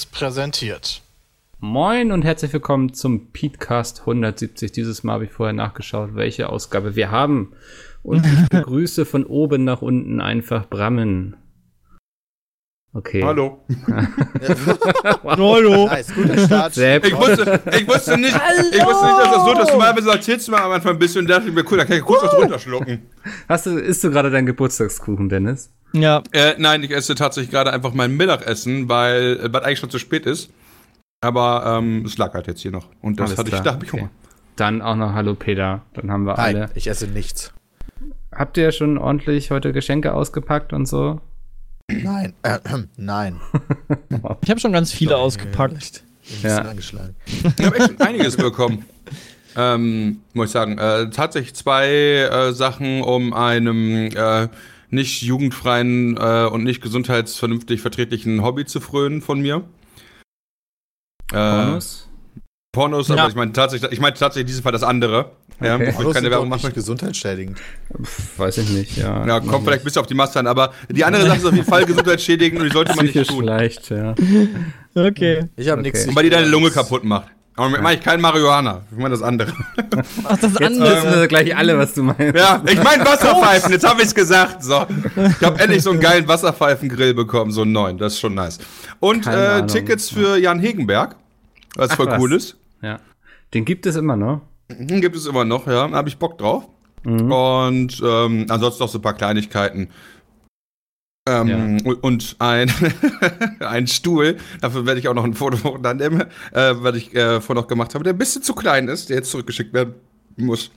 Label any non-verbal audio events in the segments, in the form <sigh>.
Seriös präsentiert. Moin und herzlich willkommen zum Petecast 170. Dieses Mal habe ich vorher nachgeschaut, welche Ausgabe wir haben. Und ich <laughs> begrüße von oben nach unten einfach Brammen. Okay. Hallo. <laughs> Hallo. Nice, guter Start. Ich wusste, ich wusste nicht, ich wusste nicht, dass das so, dass du mal du mal am Anfang ein bisschen und dachte ich mir, cool, da kann ich kurz was runterschlucken. Hast du, isst du gerade deinen Geburtstagskuchen, Dennis? Ja, Äh, nein, ich esse tatsächlich gerade einfach mein Mittagessen, weil, äh, weil eigentlich schon zu spät ist. Aber ähm, es lag halt jetzt hier noch. Und das Alles hatte ich, klar, da hab ich okay. Hunger. Dann auch noch Hallo Peter. Dann haben wir Nein, alle. ich esse nichts. Habt ihr schon ordentlich heute Geschenke ausgepackt und so? Nein, äh, <clears throat> nein. <laughs> ich habe schon ganz viele ausgepackt. Ich bin ein Ja. bisschen angeschlagen. <laughs> Ich habe echt schon einiges bekommen. Ähm, muss ich sagen. Äh, tatsächlich zwei äh, Sachen, um einem äh, nicht jugendfreien äh, und nicht gesundheitsvernünftig verträglichen Hobby zu frönen von mir. Äh, Pornos? Pornos, Ja. aber ich meine tatsächlich, ich meine tatsächlich in diesem Fall das andere. Ja, Okay. ich Pornos keine Werbung machen. nicht gesundheitsschädigend. Pff, weiß ich nicht, ja. Ja, kommt vielleicht ein bisschen auf die Masse an, aber die andere Sache ist auf jeden Fall gesundheitsschädigend und die sollte man nicht Psychisch tun. leicht, ja. Okay. Ich habe Okay. nichts. Und weil die deine Lunge kaputt macht. Aber damit meine ich kein Marihuana. Ich meine das andere. <laughs> Ach, das Jetzt andere. wissen wir gleich alle, was du meinst. Ja, ich meine Wasserpfeifen, jetzt habe ich's gesagt. So. <laughs> Ich habe endlich so einen geilen Wasserpfeifengrill bekommen, so einen neuen. Das ist schon nice. Und äh. Tickets für Jan Hegenberg, was Ach, voll was. cool ist. Ja. Den gibt es immer noch. Mhm, Gibt es immer noch, ja. Da habe ich Bock drauf. Mhm. Und ähm, ansonsten noch so ein paar Kleinigkeiten. Ähm, und- Und ein, <laughs> ein Stuhl, dafür werde ich auch noch ein Foto <laughs> dann nehmen, äh, weil ich äh, vorher noch gemacht habe, der ein bisschen zu klein ist, der jetzt zurückgeschickt werden muss.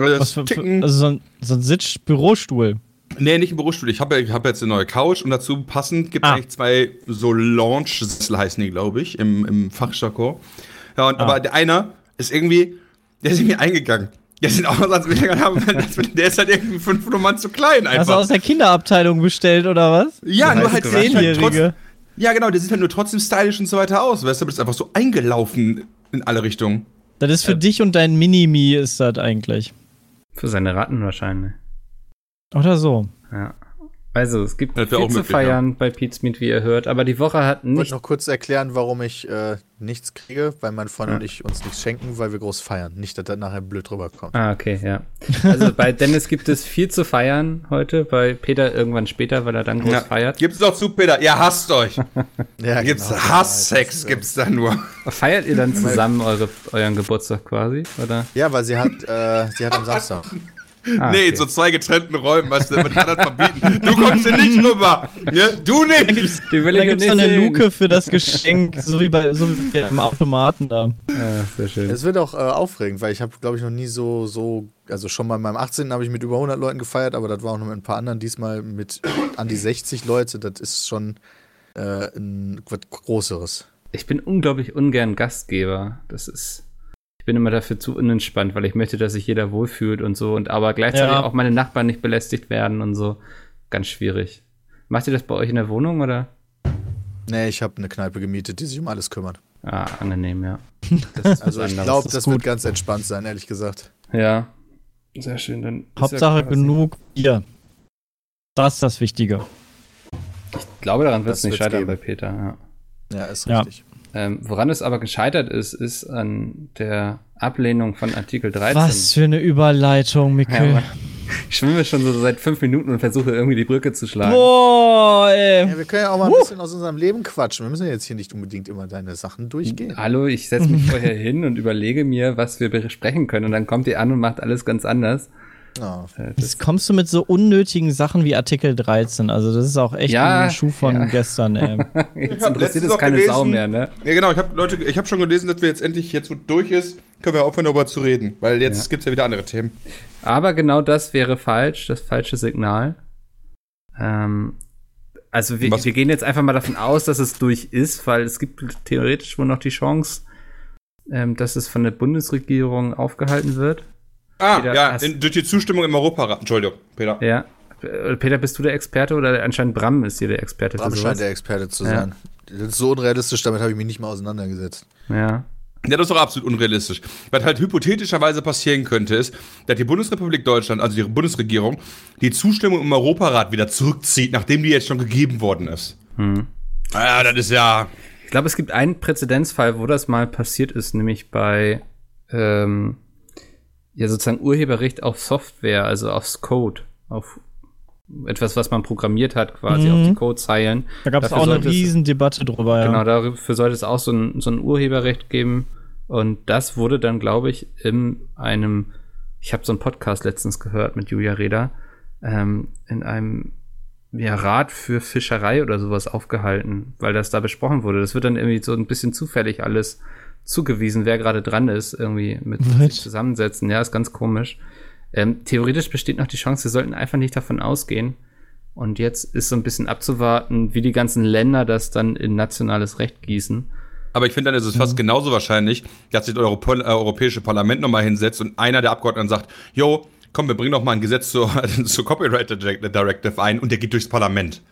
Was für, für, also so ein, so ein Sitz-Bürostuhl. nee, nicht ein Bürostuhl. Ich habe ich hab jetzt eine neue Couch und dazu passend gibt es Ah. eigentlich zwei so Launch-Sessel heißen die, glaube ich, im, im Fachjargon. Ja, und, Ah. aber der einer ist irgendwie, der ist irgendwie eingegangen. Der sieht aus, als würde er haben, der ist halt irgendwie fünf Nummern zu klein Hast du einfach. aus der Kinderabteilung bestellt oder was? Ja, nur halt, sieht halt trotzdem, Zehnjährige. ja genau, der sieht halt nur trotzdem stylisch und so weiter aus, weißt du, aber das ist einfach so eingelaufen in alle Richtungen. Das ist für Äh. dich und dein Minimi ist das eigentlich. Für seine Ratten wahrscheinlich. Oder so. Ja. Also, es gibt viel auch zu möglich, feiern bei Pete's Meat, wie ihr hört, aber die Woche hat Ich wollte nicht. noch kurz erklären, warum ich äh, nichts kriege, weil mein Freund Ja. und ich uns nichts schenken, weil wir groß feiern. Nicht, dass das nachher blöd rüberkommt. Ah, okay, ja. Also bei <laughs> Dennis gibt es viel zu feiern heute, bei Peter irgendwann später, weil er dann groß Ja. feiert. Gibt's doch zu, Peter. Ihr hasst euch. <laughs> Ja, Gibt's genau. Hasssex, Das, äh, gibt's da nur. Feiert ihr dann zusammen eure, euren Geburtstag quasi? Oder? Ja, weil sie hat, äh, sie hat am Samstag. <laughs> Ah, nee, okay. in so zwei getrennten Räumen, weißt du, man kann das verbieten. Du kommst hier nicht rüber. Ja, du nicht. Die will Da nicht noch eine sehen. Luke für das Geschenk, so wie bei so wie im Automaten da. Ja, sehr schön. Es wird auch äh, aufregend, weil ich habe, glaube ich, noch nie so, so, also schon mal in meinem 18. habe ich mit über 100 Leuten gefeiert, aber das war auch noch mit ein paar anderen. Diesmal mit an die 60 Leute, das ist schon äh, ein was Größeres. Ich bin unglaublich ungern Gastgeber. Das ist. Ich bin immer dafür zu unentspannt, weil ich möchte, dass sich jeder wohlfühlt und so. Und aber gleichzeitig Ja. auch meine Nachbarn nicht belästigt werden und so. Ganz schwierig. Macht ihr das bei euch in der Wohnung oder? Nee, ich habe eine Kneipe gemietet, die sich um alles kümmert. Ah, angenehm, ja. Also ich glaube, das gut. wird ganz entspannt sein, ehrlich gesagt. Ja. Sehr schön. Dann Hauptsache ja genug Bier. Das ist das Wichtige. Ich glaube, daran wird es Das nicht scheitern geben. bei Peter. Ja. Ja, ist Ja. Ähm, woran es aber gescheitert ist, ist an der Ablehnung von Artikel 13. Was für eine Überleitung, Ja, Mikkel. Mann. ich schwimme schon so seit fünf Minuten und versuche irgendwie die Brücke zu schlagen. Boah, ey. Ja, wir können ja auch mal ein bisschen aus unserem Leben quatschen. Wir müssen ja jetzt hier nicht unbedingt immer deine Sachen durchgehen. Hallo, ich setze mich <laughs> vorher hin und überlege mir, was wir besprechen können. Und dann kommt ihr an und macht alles ganz anders. Ja. Äh, Das, Jetzt kommst du mit so unnötigen Sachen wie Artikel 13. Also, das ist auch echt Ja, ein Schuh von ja. gestern, ey. <laughs> jetzt interessiert es keine gelesen- Sau mehr, ne? Ja, genau, ich habe Leute, ich habe schon gelesen, dass wir jetzt endlich, jetzt wo durch ist, können wir aufhören, darüber zu reden. Weil jetzt Ja. gibt's ja wieder andere Themen. Aber genau das wäre falsch, das falsche Signal. Ähm, also wir, wir gehen jetzt einfach mal davon aus, dass es durch ist, weil es gibt theoretisch wohl noch die Chance, ähm, dass es von der Bundesregierung aufgehalten wird. Ah, Peter, ja, hast- in, durch die Zustimmung im Europarat. Entschuldigung, Peter. Ja. Äh, Peter, bist du der Experte oder anscheinend Bram ist hier der Experte Bram für scheint der Experte zu Ja. sein. Das ist so unrealistisch, damit habe ich mich nicht mal auseinandergesetzt. Ja. Ja, das ist doch absolut unrealistisch. Was halt hypothetischerweise passieren könnte, ist, dass die Bundesrepublik Deutschland, also die Bundesregierung, die Zustimmung im Europarat wieder zurückzieht, nachdem die jetzt schon gegeben worden ist. Hm. Ja, das ist ja. Ich glaube, es gibt einen Präzedenzfall, wo das mal passiert ist, nämlich bei ähm, ja sozusagen Urheberrecht auf Software, also aufs Code, auf etwas, was man programmiert hat, quasi Mhm. auf die Codezeilen. Da gab es auch eine sollte es- Riesendebatte drüber, ja. Genau, dafür sollte es auch so ein, so ein Urheberrecht geben. Und das wurde dann, glaube ich, in einem, ich habe so einen Podcast letztens gehört mit Julia Reda, ähm, in einem ja, Rat für Fischerei oder sowas aufgehalten, weil das da besprochen wurde. Das wird dann irgendwie so ein bisschen zufällig alles zugewiesen, wer gerade dran ist, irgendwie mit sich zusammensetzen. Ja, ist ganz komisch. Ähm, theoretisch besteht noch die Chance, wir sollten einfach nicht davon ausgehen. Und jetzt ist so ein bisschen abzuwarten, wie die ganzen Länder das dann in nationales Recht gießen. Aber ich finde, dann ist es fast genauso wahrscheinlich, dass sich das Europo äh, Europäische Parlament nochmal hinsetzt und einer der Abgeordneten sagt, jo, komm, wir bringen doch mal ein Gesetz zur, <laughs> zur Copyright Directive ein und der geht durchs Parlament.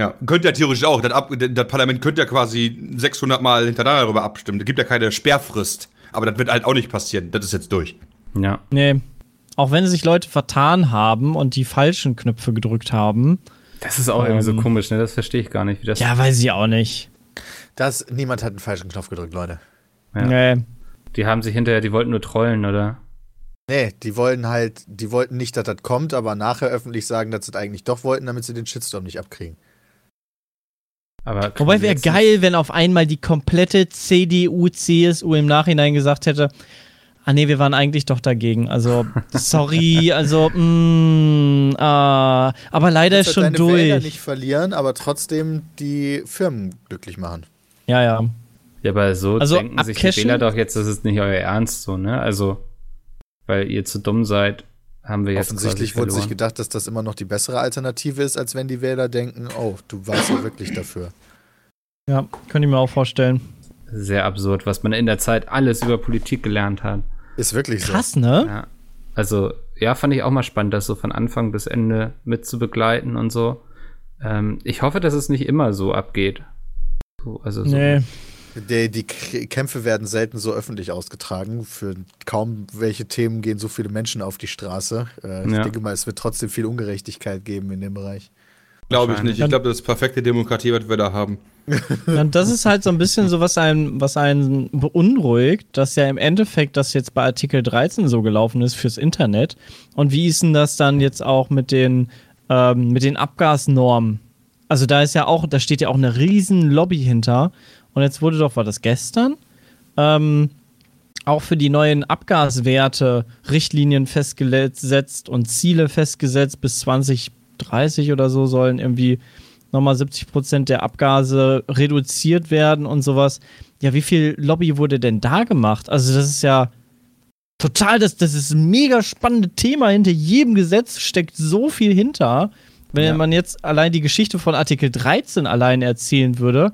Ja, könnte ja theoretisch auch. Das, Ab das Parlament könnte ja quasi 600 Mal hintereinander darüber abstimmen. Da gibt ja keine Sperrfrist. Aber das wird halt auch nicht passieren. Das ist jetzt durch. Ja. Nee. Auch wenn sich Leute vertan haben und die falschen Knöpfe gedrückt haben. Das ist auch irgendwie so Ähm. komisch, ne? Das verstehe ich gar nicht, wie das. Ja, weiß ich auch nicht. Das, niemand hat einen falschen Knopf gedrückt, Leute. Ja. Nee. Die haben sich hinterher, die wollten nur trollen, oder? Nee, die wollten halt, die wollten nicht, dass das kommt, aber nachher öffentlich sagen, dass sie das eigentlich doch wollten, damit sie den Shitstorm nicht abkriegen. Aber Wobei wäre geil, wenn auf einmal die komplette CDU, CSU im Nachhinein gesagt hätte, ah nee, wir waren eigentlich doch dagegen. Also, <laughs> sorry, also, mh, ah, aber leider ist schon deine Wähler durch. nicht verlieren, aber trotzdem die Firmen glücklich machen. Ja, ja. Ja, aber so Also denken sich die abcashen? Wähler doch jetzt, das ist nicht euer Ernst, so, ne? Also, weil ihr zu dumm seid, haben wir jetzt Offensichtlich wurde sich gedacht, dass das immer noch die bessere Alternative ist, als wenn die Wähler denken, oh, du warst ja <laughs> wirklich dafür. Ja, könnte ich mir auch vorstellen. Sehr absurd, was man in der Zeit alles über Politik gelernt hat. Ist wirklich so. Krass, ne? Ja. Also, ja, fand ich auch mal spannend, das so von Anfang bis Ende mitzubegleiten und so. Ähm, ich hoffe, dass es nicht immer so abgeht. So, also so. Nee. Die, die Kämpfe werden selten so öffentlich ausgetragen. Für kaum welche Themen gehen so viele Menschen auf die Straße. Äh, Ich Ja. denke mal, es wird trotzdem viel Ungerechtigkeit geben in dem Bereich. Glaube ich nicht. Ich glaube, das ist perfekte Demokratie, was wir da haben. <laughs> Und das ist halt so ein bisschen so, was einen, was einen beunruhigt, dass ja im Endeffekt das jetzt bei Artikel 13 so gelaufen ist fürs Internet. Und wie ist denn das dann jetzt auch mit den, ähm, mit den Abgasnormen? Also da ist ja auch, da steht ja auch eine riesen Lobby hinter. Und jetzt wurde doch, war das gestern? Ähm, auch für die neuen Abgaswerte Richtlinien festgesetzt und Ziele festgesetzt bis 2030 oder so sollen irgendwie nochmal 70 Prozent der Abgase reduziert werden und sowas. Ja, wie viel Lobby wurde denn da gemacht? Also das ist ja total, das, das ist ein mega spannendes Thema. Hinter jedem Gesetz steckt so viel hinter. Wenn Ja. man jetzt allein die Geschichte von Artikel 13 allein erzählen würde,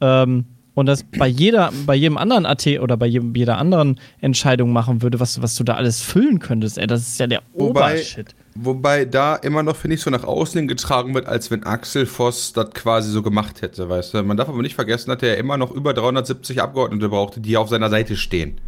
ähm, und das bei jeder, bei jedem anderen AT oder bei jedem, jeder anderen Entscheidung machen würde, was, was du da alles füllen könntest, ey, das ist ja der Wobei- Obershit. Wobei da immer noch, finde ich, so nach außen hin getragen wird, als wenn Axel Voss das quasi so gemacht hätte, weißt du. Man darf aber nicht vergessen, dass er immer noch über 370 Abgeordnete brauchte, die auf seiner Seite stehen.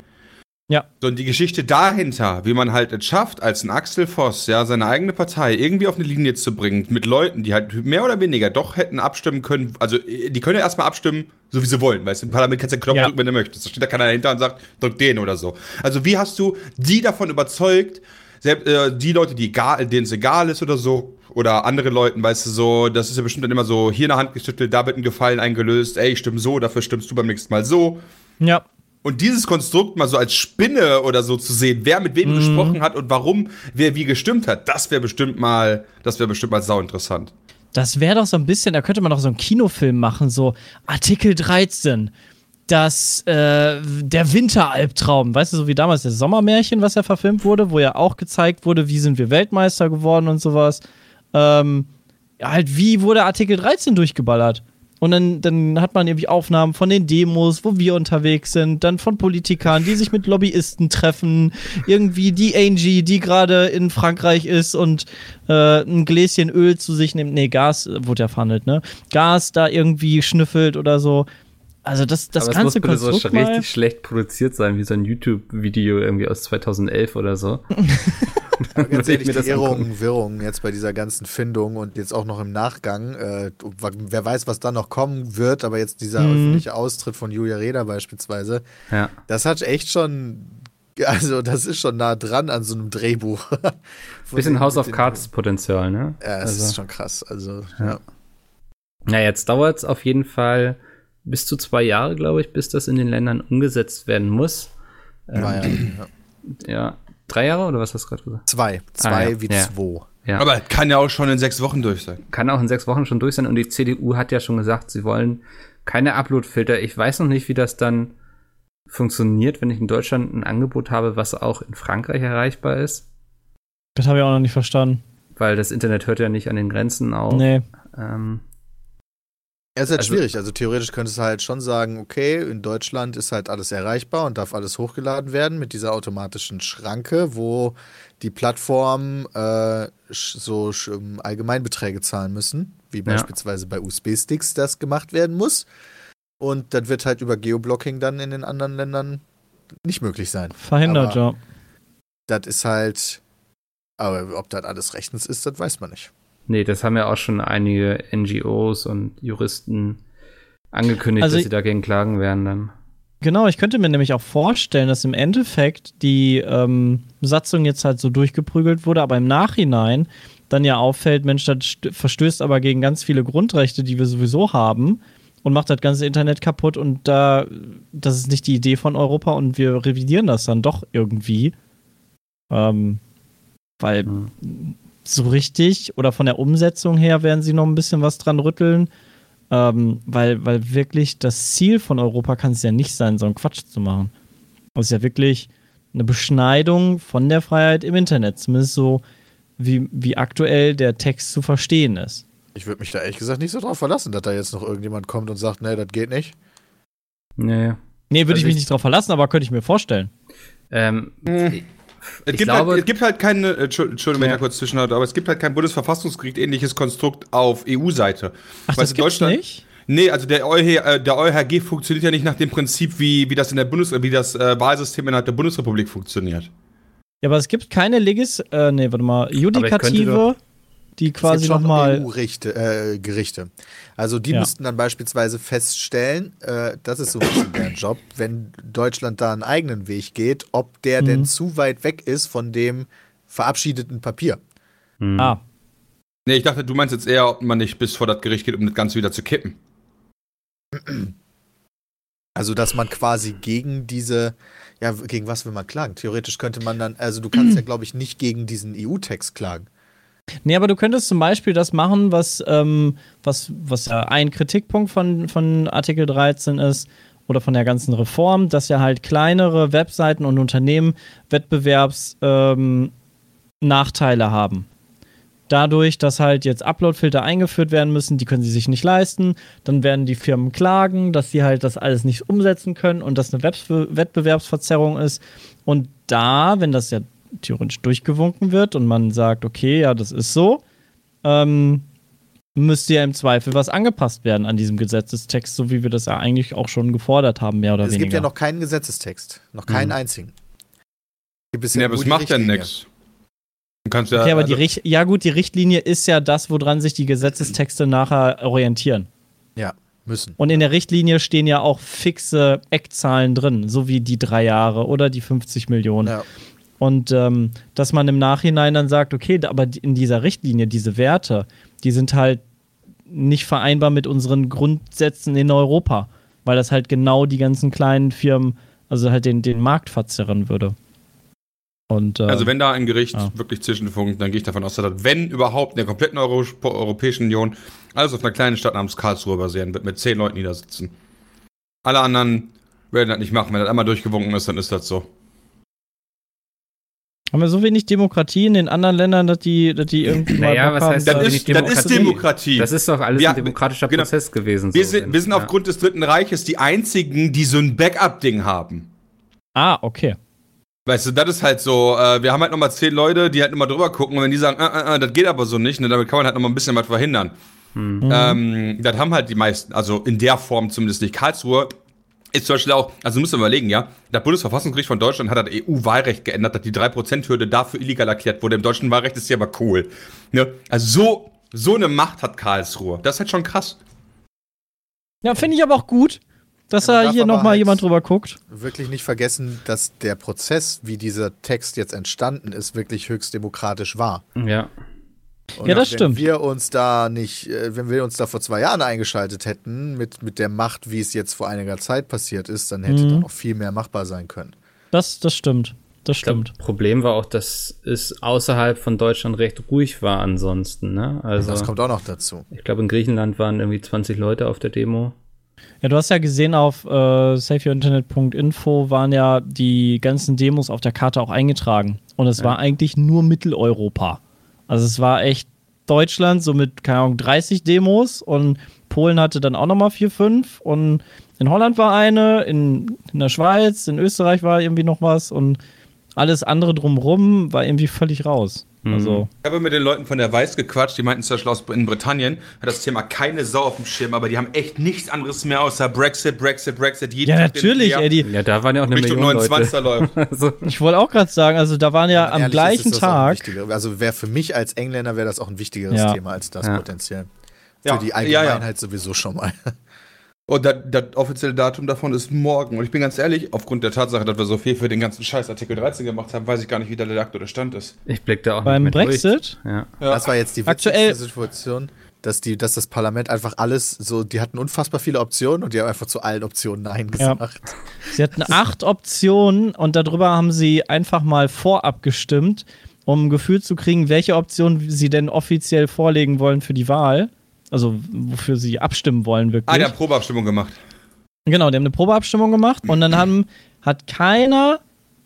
Ja. So, und die Geschichte dahinter, wie man halt es schafft, als ein Axel Voss, ja, seine eigene Partei irgendwie auf eine Linie zu bringen, mit Leuten, die halt mehr oder weniger doch hätten abstimmen können, also äh, die können ja erstmal abstimmen, so wie sie wollen, weißt du, im Parlament kannst du den Knopf Ja. drücken, wenn du möchtest. Da steht da keiner dahinter und sagt, drück den oder so. Also wie hast du die davon überzeugt, selbst äh, die Leute, die egal, denen es egal ist oder so, oder andere Leuten, weißt du, so, das ist ja bestimmt dann immer so, hier in der Hand geschüttelt, da wird ein Gefallen eingelöst, ey, ich stimme so, dafür stimmst du beim nächsten Mal so. Ja. Und dieses Konstrukt mal so als Spinne oder so zu sehen, wer mit wem gesprochen hat und warum wer wie gestimmt hat, das wäre bestimmt mal, das wäre bestimmt mal sau interessant. Das wäre doch so ein bisschen, da könnte man doch so einen Kinofilm machen, so Artikel 13. Das, äh, der Winteralbtraum, weißt du, so wie damals das Sommermärchen, was ja verfilmt wurde, wo ja auch gezeigt wurde, wie sind wir Weltmeister geworden und sowas. Ähm, halt, wie wurde Artikel 13 durchgeballert? Und dann, dann hat man irgendwie Aufnahmen von den Demos, wo wir unterwegs sind, dann von Politikern, die sich mit Lobbyisten treffen, irgendwie die Angie, die gerade in Frankreich ist und äh, ein Gläschen Öl zu sich nimmt. Nee, Gas äh, wurde ja verhandelt, ne? Gas da irgendwie schnüffelt oder so. Also das, das Aber muss ganze bitte so Konstrukt mal, richtig schlecht produziert sein, wie so ein YouTube-Video irgendwie aus 2011 oder so. <laughs> Ganz <laughs> ehrlich, mir die das Irrungen, Wirrungen jetzt bei dieser ganzen Findung und jetzt auch noch im Nachgang, äh, wer weiß, was da noch kommen wird, aber jetzt dieser Mhm. öffentliche Austritt von Julia Reda beispielsweise, Ja. das hat echt schon, also das ist schon nah dran an so einem Drehbuch. <laughs> Bisschen den- House of Cards Potenzial, ne? Ja, es Also- ist schon krass. Also, Ja. ja. Na, jetzt dauert es auf jeden Fall bis zu zwei Jahre, glaube ich, bis das in den Ländern umgesetzt werden muss. Ähm, War ja, ja. ja. Drei Jahre oder was hast du gerade gesagt? Zwei. Zwei Ah, ja. wie Ja. zwei. Ja. Aber kann ja auch schon in sechs Wochen durch sein. kann auch in sechs Wochen schon durch sein. Und die CDU hat ja schon gesagt, sie wollen keine Upload-Filter. Ich weiß noch nicht, wie das dann funktioniert, wenn ich in Deutschland ein Angebot habe, was auch in Frankreich erreichbar ist. Das habe ich auch noch nicht verstanden. Weil das Internet hört ja nicht an den Grenzen auf. Nee. Ähm, Ja, ist halt Also- schwierig. Also theoretisch könntest du halt schon sagen, okay, in Deutschland ist halt alles erreichbar und darf alles hochgeladen werden mit dieser automatischen Schranke, wo die Plattformen äh, so sch- ähm, Allgemeinbeträge zahlen müssen, wie Ja. beispielsweise bei USB-Sticks das gemacht werden muss. Und das wird halt über Geoblocking dann in den anderen Ländern nicht möglich sein. Verhindert, ja. Das ist halt, aber ob das alles rechtens ist, das weiß man nicht. Nee, das haben ja auch schon einige NGOs und Juristen angekündigt, Also dass sie dagegen klagen werden dann. Genau, ich könnte mir nämlich auch vorstellen, dass im Endeffekt die ähm, Satzung jetzt halt so durchgeprügelt wurde, aber im Nachhinein dann ja auffällt, Mensch, das st- verstößt aber gegen ganz viele Grundrechte, die wir sowieso haben und macht das ganze Internet kaputt und da, das ist nicht die Idee von Europa und wir revidieren das dann doch irgendwie. Ähm, weil Hm. So richtig oder von der Umsetzung her werden sie noch ein bisschen was dran rütteln. Ähm, weil, weil wirklich das Ziel von Europa kann es ja nicht sein, so einen Quatsch zu machen. Das ist ja wirklich eine Beschneidung von der Freiheit im Internet. Zumindest so, wie, wie aktuell der Text zu verstehen ist. Ich würde mich da ehrlich gesagt nicht so drauf verlassen, dass da jetzt noch irgendjemand kommt und sagt, nee, das geht nicht. Nee. Nee, würde Also ich mich ich- nicht drauf verlassen, aber könnte ich mir vorstellen. Ähm, Hm. Es gibt, glaube- halt, es gibt halt keine, äh, Entschu- Entschuldigung, wenn Ja. ich da kurz zwischenhalte, aber es gibt halt kein Bundesverfassungsgericht ähnliches Konstrukt auf EU-Seite. Ach, Weißt das gibt's nicht? Nee, also der, EuH, der EuHG funktioniert ja nicht nach dem Prinzip, wie, wie das in der Bundes wie das äh, Wahlsystem innerhalb der Bundesrepublik funktioniert. Ja, aber es gibt keine Legis, äh, nee, warte mal, Judikative, die quasi nochmal. EU-Gerichte. Äh, Gerichte. Also die Ja. müssten dann beispielsweise feststellen, äh, das ist so ein bisschen deren Job, wenn Deutschland da einen eigenen Weg geht, ob der Mhm. denn zu weit weg ist von dem verabschiedeten Papier. hm. Ah, Nee, ich dachte, du meinst jetzt eher, ob man nicht bis vor das Gericht geht, um das Ganze wieder zu kippen. Also dass man quasi gegen diese, ja, gegen was will man klagen? Theoretisch könnte man dann, also du kannst ja, <clears throat> glaube ich, nicht gegen diesen EU-Text klagen. Nee, aber du könntest zum Beispiel das machen, was, ähm, was, was ja ein Kritikpunkt von, von Artikel 13 ist oder von der ganzen Reform, dass ja halt kleinere Webseiten und Unternehmen Wettbewerbsnachteile ähm, haben. Dadurch, dass halt jetzt Uploadfilter eingeführt werden müssen, die können sie sich nicht leisten, dann werden die Firmen klagen, dass sie halt das alles nicht umsetzen können und das eine Webs- Wettbewerbsverzerrung ist. Und da, wenn das ja theoretisch durchgewunken wird und man sagt, okay, ja, das ist so, ähm, müsste ja im Zweifel was angepasst werden an diesem Gesetzestext, so wie wir das ja eigentlich auch schon gefordert haben, mehr oder es weniger. gibt ja noch keinen Gesetzestext, noch keinen Mhm. einzigen. Gibt es ja aber es macht ja nichts. Du kannst ja. Okay, aber die also- Richt ja gut, die Richtlinie ist ja das, woran sich die Gesetzestexte nachher orientieren. Ja, müssen. Und in der Richtlinie stehen ja auch fixe Eckzahlen drin, so wie die drei Jahre oder die 50 Millionen. Ja. Und ähm, dass man im Nachhinein dann sagt, okay, aber in dieser Richtlinie, diese Werte, die sind halt nicht vereinbar mit unseren Grundsätzen in Europa, weil das halt genau die ganzen kleinen Firmen, also halt den, den Markt verzerren würde. Und, äh, Also wenn da ein Gericht Ja. wirklich zwischenfunkt, dann gehe ich davon aus, dass das, wenn überhaupt in der kompletten Euro Europäischen Union alles auf einer kleinen Stadt namens Karlsruhe basieren wird, mit zehn Leuten, die da sitzen. Alle anderen werden das nicht machen. Wenn das einmal durchgewunken ist, dann ist das so. Haben wir so wenig Demokratie in den anderen Ländern, dass die, dass die irgendwie Naja, mal was haben, heißt Das ist, das ist Demokratie. Demokratie. Das ist doch alles Ja, ein demokratischer genau. Prozess gewesen. wir, so. sind, wir sind Ja. aufgrund des Dritten Reiches die einzigen, die so ein Backup-Ding haben. Ah, okay. Weißt du, das ist halt so, äh, wir haben halt nochmal zehn Leute, die halt nochmal drüber gucken und wenn die sagen, äh, äh, äh, das geht aber so nicht, ne, damit kann man halt nochmal ein bisschen was verhindern. Hm. Mhm. Ähm, das haben halt die meisten, also in der Form zumindest nicht. Karlsruhe ist zum Beispiel auch, also muss man überlegen, ja, das Bundesverfassungsgericht von Deutschland hat das EU-Wahlrecht geändert, dass die 3%-Hürde dafür illegal erklärt wurde. Im deutschen Wahlrecht ist ja aber cool. Ne? Also so, so eine Macht hat Karlsruhe. Das ist halt schon krass. Ja, finde ich aber auch gut, dass Ja, da hier nochmal halt- jemand drüber guckt. Wirklich nicht vergessen, dass der Prozess, wie dieser Text jetzt entstanden ist, wirklich höchst demokratisch war. Ja. Und Ja, das wenn stimmt. wir uns da nicht, äh, wenn wir uns da vor zwei Jahren eingeschaltet hätten, mit, mit der Macht, wie es jetzt vor einiger Zeit passiert ist, dann hätte Mhm. da noch viel mehr machbar sein können. Das, das stimmt. Das Ich glaub, stimmt. Problem war auch, dass es außerhalb von Deutschland recht ruhig war ansonsten. Ne? Also das kommt auch noch dazu. ich glaube, in Griechenland waren irgendwie 20 Leute auf der Demo. Ja, du hast ja gesehen, auf äh, safeyourinternet.info waren ja die ganzen Demos auf der Karte auch eingetragen. Und es war eigentlich nur Mitteleuropa. Also es war echt Deutschland, so mit, keine Ahnung, 30 Demos und Polen hatte dann auch nochmal vier, fünf und in Holland war eine, in, in der Schweiz, in Österreich war irgendwie noch was und alles andere drumrum war irgendwie völlig raus. Also, Ich habe mit den Leuten von der Weiß gequatscht, die meinten zum Beispiel aus in Britannien, hat das Thema keine Sau auf dem Schirm, aber die haben echt nichts anderes mehr außer Brexit, Brexit, Brexit. Jeden ja, Tag natürlich, den- ey, die, Ja, da waren ja auch eine Richtung Million Leute. 29er läuft. <laughs> Also, ich wollte auch gerade sagen, also da waren ja am Ehrlich, gleichen ist das auch ein Tag. Also wäre für mich als Engländer wäre das auch ein wichtigeres Ja. Thema als das Ja. potenziell. Für Ja, die ja, ja. Allgemeinheit sowieso schon mal. Und das, das offizielle Datum davon ist morgen. Und ich bin ganz ehrlich, aufgrund der Tatsache, dass wir so viel für den ganzen Scheiß Artikel 13 gemacht haben, weiß ich gar nicht, wie da der aktuelle Stand ist. ich blick da auch Beim nicht mehr Brexit? Durch. Ja. Das war jetzt die Aktuell- witzigste Situation, dass, die, dass das Parlament einfach alles so, die hatten unfassbar viele Optionen und die haben einfach zu allen Optionen Nein Ja. gesagt. Sie hatten acht Optionen und darüber haben sie einfach mal vorab gestimmt, um ein Gefühl zu kriegen, welche Option sie denn offiziell vorlegen wollen für die Wahl. Also wofür sie abstimmen wollen Ah, wirklich. die haben Probeabstimmung gemacht. Genau, die haben eine Probeabstimmung gemacht und dann haben, hat keiner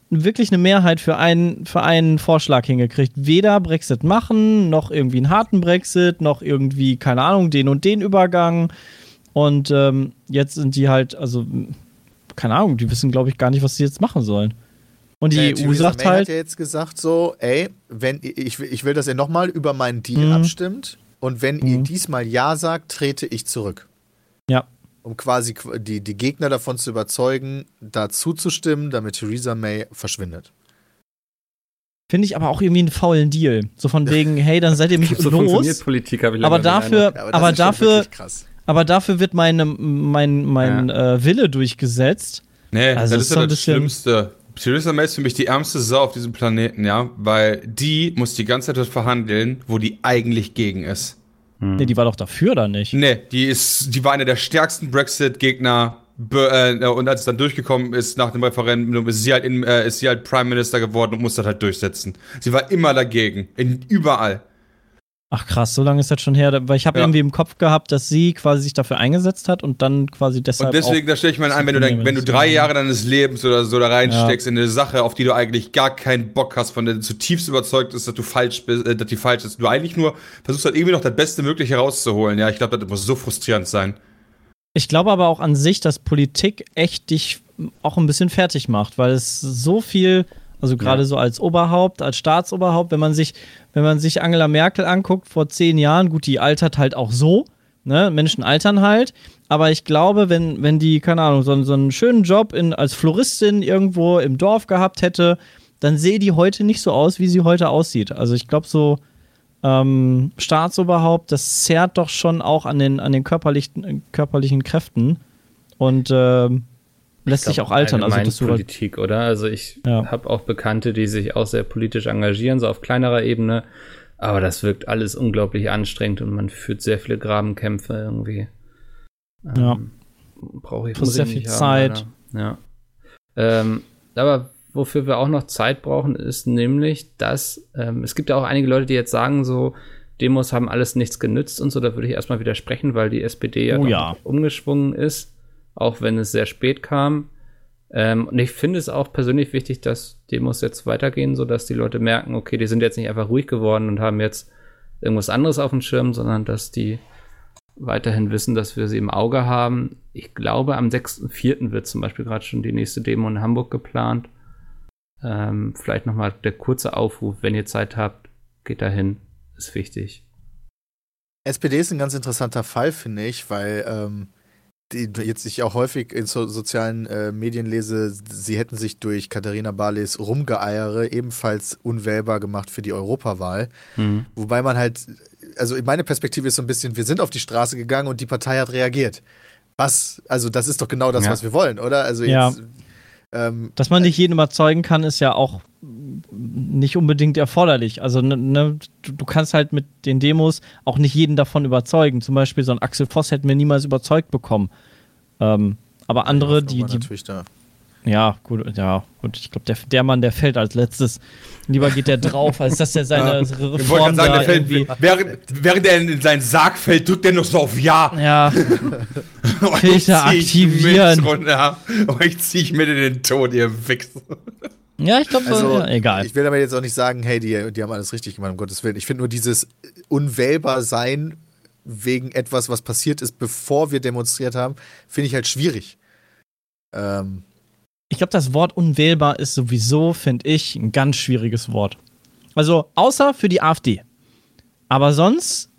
wirklich eine Mehrheit für einen, für einen Vorschlag hingekriegt. Weder Brexit machen, noch irgendwie einen harten Brexit, noch irgendwie, keine Ahnung, den und den Übergang. Und ähm, jetzt sind die halt, also, keine Ahnung, die wissen, glaube ich, gar nicht, was sie jetzt machen sollen. Und die Äh, EU Theresa sagt May halt, hat ja jetzt gesagt so, ey, wenn ich, will- ich will, dass ihr nochmal über meinen Deal Mhm. abstimmt und wenn ihr Mhm. diesmal Ja sagt, trete ich zurück. ja, Um quasi qu- die, die Gegner davon zu überzeugen, da zuzustimmen, damit Theresa May verschwindet. finde ich aber auch irgendwie einen faulen Deal. So von <laughs> wegen, hey, dann seid ihr mich <laughs> So los. Politik, habe ich Aber dafür. Ja, aber schon dafür, aber dafür wird meine, mein, mein äh, Wille durchgesetzt. Nee, Also das ist ja das Schlimmste. Theresa May ist für mich die ärmste Sau auf diesem Planeten, ja, weil die muss die ganze Zeit verhandeln, wo die eigentlich gegen ist. Nee, die war doch dafür, oder nicht? Nee, die ist, die war einer der stärksten Brexit-Gegner. Äh, und als es dann durchgekommen ist nach dem Referendum, ist sie halt, in, äh, ist sie halt Prime Minister geworden und musste das halt durchsetzen. Sie war immer dagegen. In, überall. Ach krass, so lange ist das schon her, weil ich habe Ja. irgendwie im Kopf gehabt, dass sie quasi sich dafür eingesetzt hat und dann quasi deshalb Und deswegen, da stelle ich mir ein, wenn du, dein, wenn du drei Jahre deines Lebens oder so da reinsteckst in eine Sache, auf die du eigentlich gar keinen Bock hast, von der du zutiefst überzeugt ist, dass du falsch bist, äh, dass die falsch ist, du eigentlich nur versuchst halt irgendwie noch das Beste Mögliche rauszuholen. Ja, ich glaube, das muss so frustrierend sein. Ich glaube aber auch an sich, dass Politik echt dich auch ein bisschen fertig macht, weil es so viel, also gerade Ja. so als Oberhaupt, als Staatsoberhaupt, wenn man sich, wenn man sich Angela Merkel anguckt vor zehn Jahren, gut, die altert halt auch so, ne? Menschen altern halt. Aber ich glaube, wenn, wenn die, keine Ahnung, so, einen- so einen schönen Job in, als Floristin irgendwo im Dorf gehabt hätte, dann sehe die heute nicht so aus, wie sie heute aussieht. Also ich glaube, so ähm, Staatsoberhaupt, das zerrt doch schon auch an den, an den körperlichen, körperlichen Kräften und ähm, lässt sich auch altern. Also das Politik, oder? Also ich Ja. habe auch Bekannte, die sich auch sehr politisch engagieren, so auf kleinerer Ebene. Aber das wirkt alles unglaublich anstrengend und man führt sehr viele Grabenkämpfe irgendwie. Ja. Ähm, Brauche ich sehr viel haben, Zeit. leider. Ja. Ähm, aber wofür wir auch noch Zeit brauchen, ist nämlich, dass ähm, es gibt ja auch einige Leute, die jetzt sagen, so Demos haben alles nichts genützt und so. Da würde ich erstmal widersprechen, weil die SPD ja, Oh ja. umgeschwungen ist, auch wenn es sehr spät kam. Ähm, und ich finde es auch persönlich wichtig, dass Demos jetzt weitergehen, sodass die Leute merken, okay, die sind jetzt nicht einfach ruhig geworden und haben jetzt irgendwas anderes auf dem Schirm, sondern dass die weiterhin wissen, dass wir sie im Auge haben. Ich glaube, am 6.4. wird zum Beispiel gerade schon die nächste Demo in Hamburg geplant. Ähm, vielleicht nochmal der kurze Aufruf, wenn ihr Zeit habt, geht dahin, ist wichtig. SPD ist ein ganz interessanter Fall, finde ich, weil ähm, jetzt ich auch häufig in so, sozialen äh, Medien lese, sie hätten sich durch Katharina Barleys Rumgeeiere ebenfalls unwählbar gemacht für die Europawahl. Mhm. Wobei man halt, also meine Perspektive ist so ein bisschen, wir sind auf die Straße gegangen und die Partei hat reagiert. Was, also das ist doch genau das, Ja. was wir wollen, oder? Also Ja. Ähm, Dass man nicht jeden überzeugen kann, ist ja auch nicht unbedingt erforderlich. Also ne, ne, du, kannst halt mit den Demos auch nicht jeden davon überzeugen. Zum Beispiel so ein Axel Voss hätten wir niemals überzeugt bekommen. Ähm, aber andere, die, die. Ja, gut, ja, gut, ich glaube, der, der Mann, der fällt als letztes. Lieber geht der drauf, als dass er <laughs> seine Ich wollte Reform gerade sagen, da der fällt, irgendwie. während, während er in seinen Sarg fällt, drückt er noch so auf Ja. Ja, <laughs> Euch Filter aktivieren. mit runter. Euch zieh ich mit in den Tod, ihr Wichser. ja, ich glaube, so, Also, ja, egal. Ich will damit jetzt auch nicht sagen, hey, die, die haben alles richtig gemacht, um Gottes Willen. Ich finde nur dieses unwählbar sein wegen etwas, was passiert ist, bevor wir demonstriert haben, finde ich halt schwierig. Ähm, Ich glaube, das Wort unwählbar ist sowieso, finde ich, ein ganz schwieriges Wort. Also, außer für die AfD. Aber sonst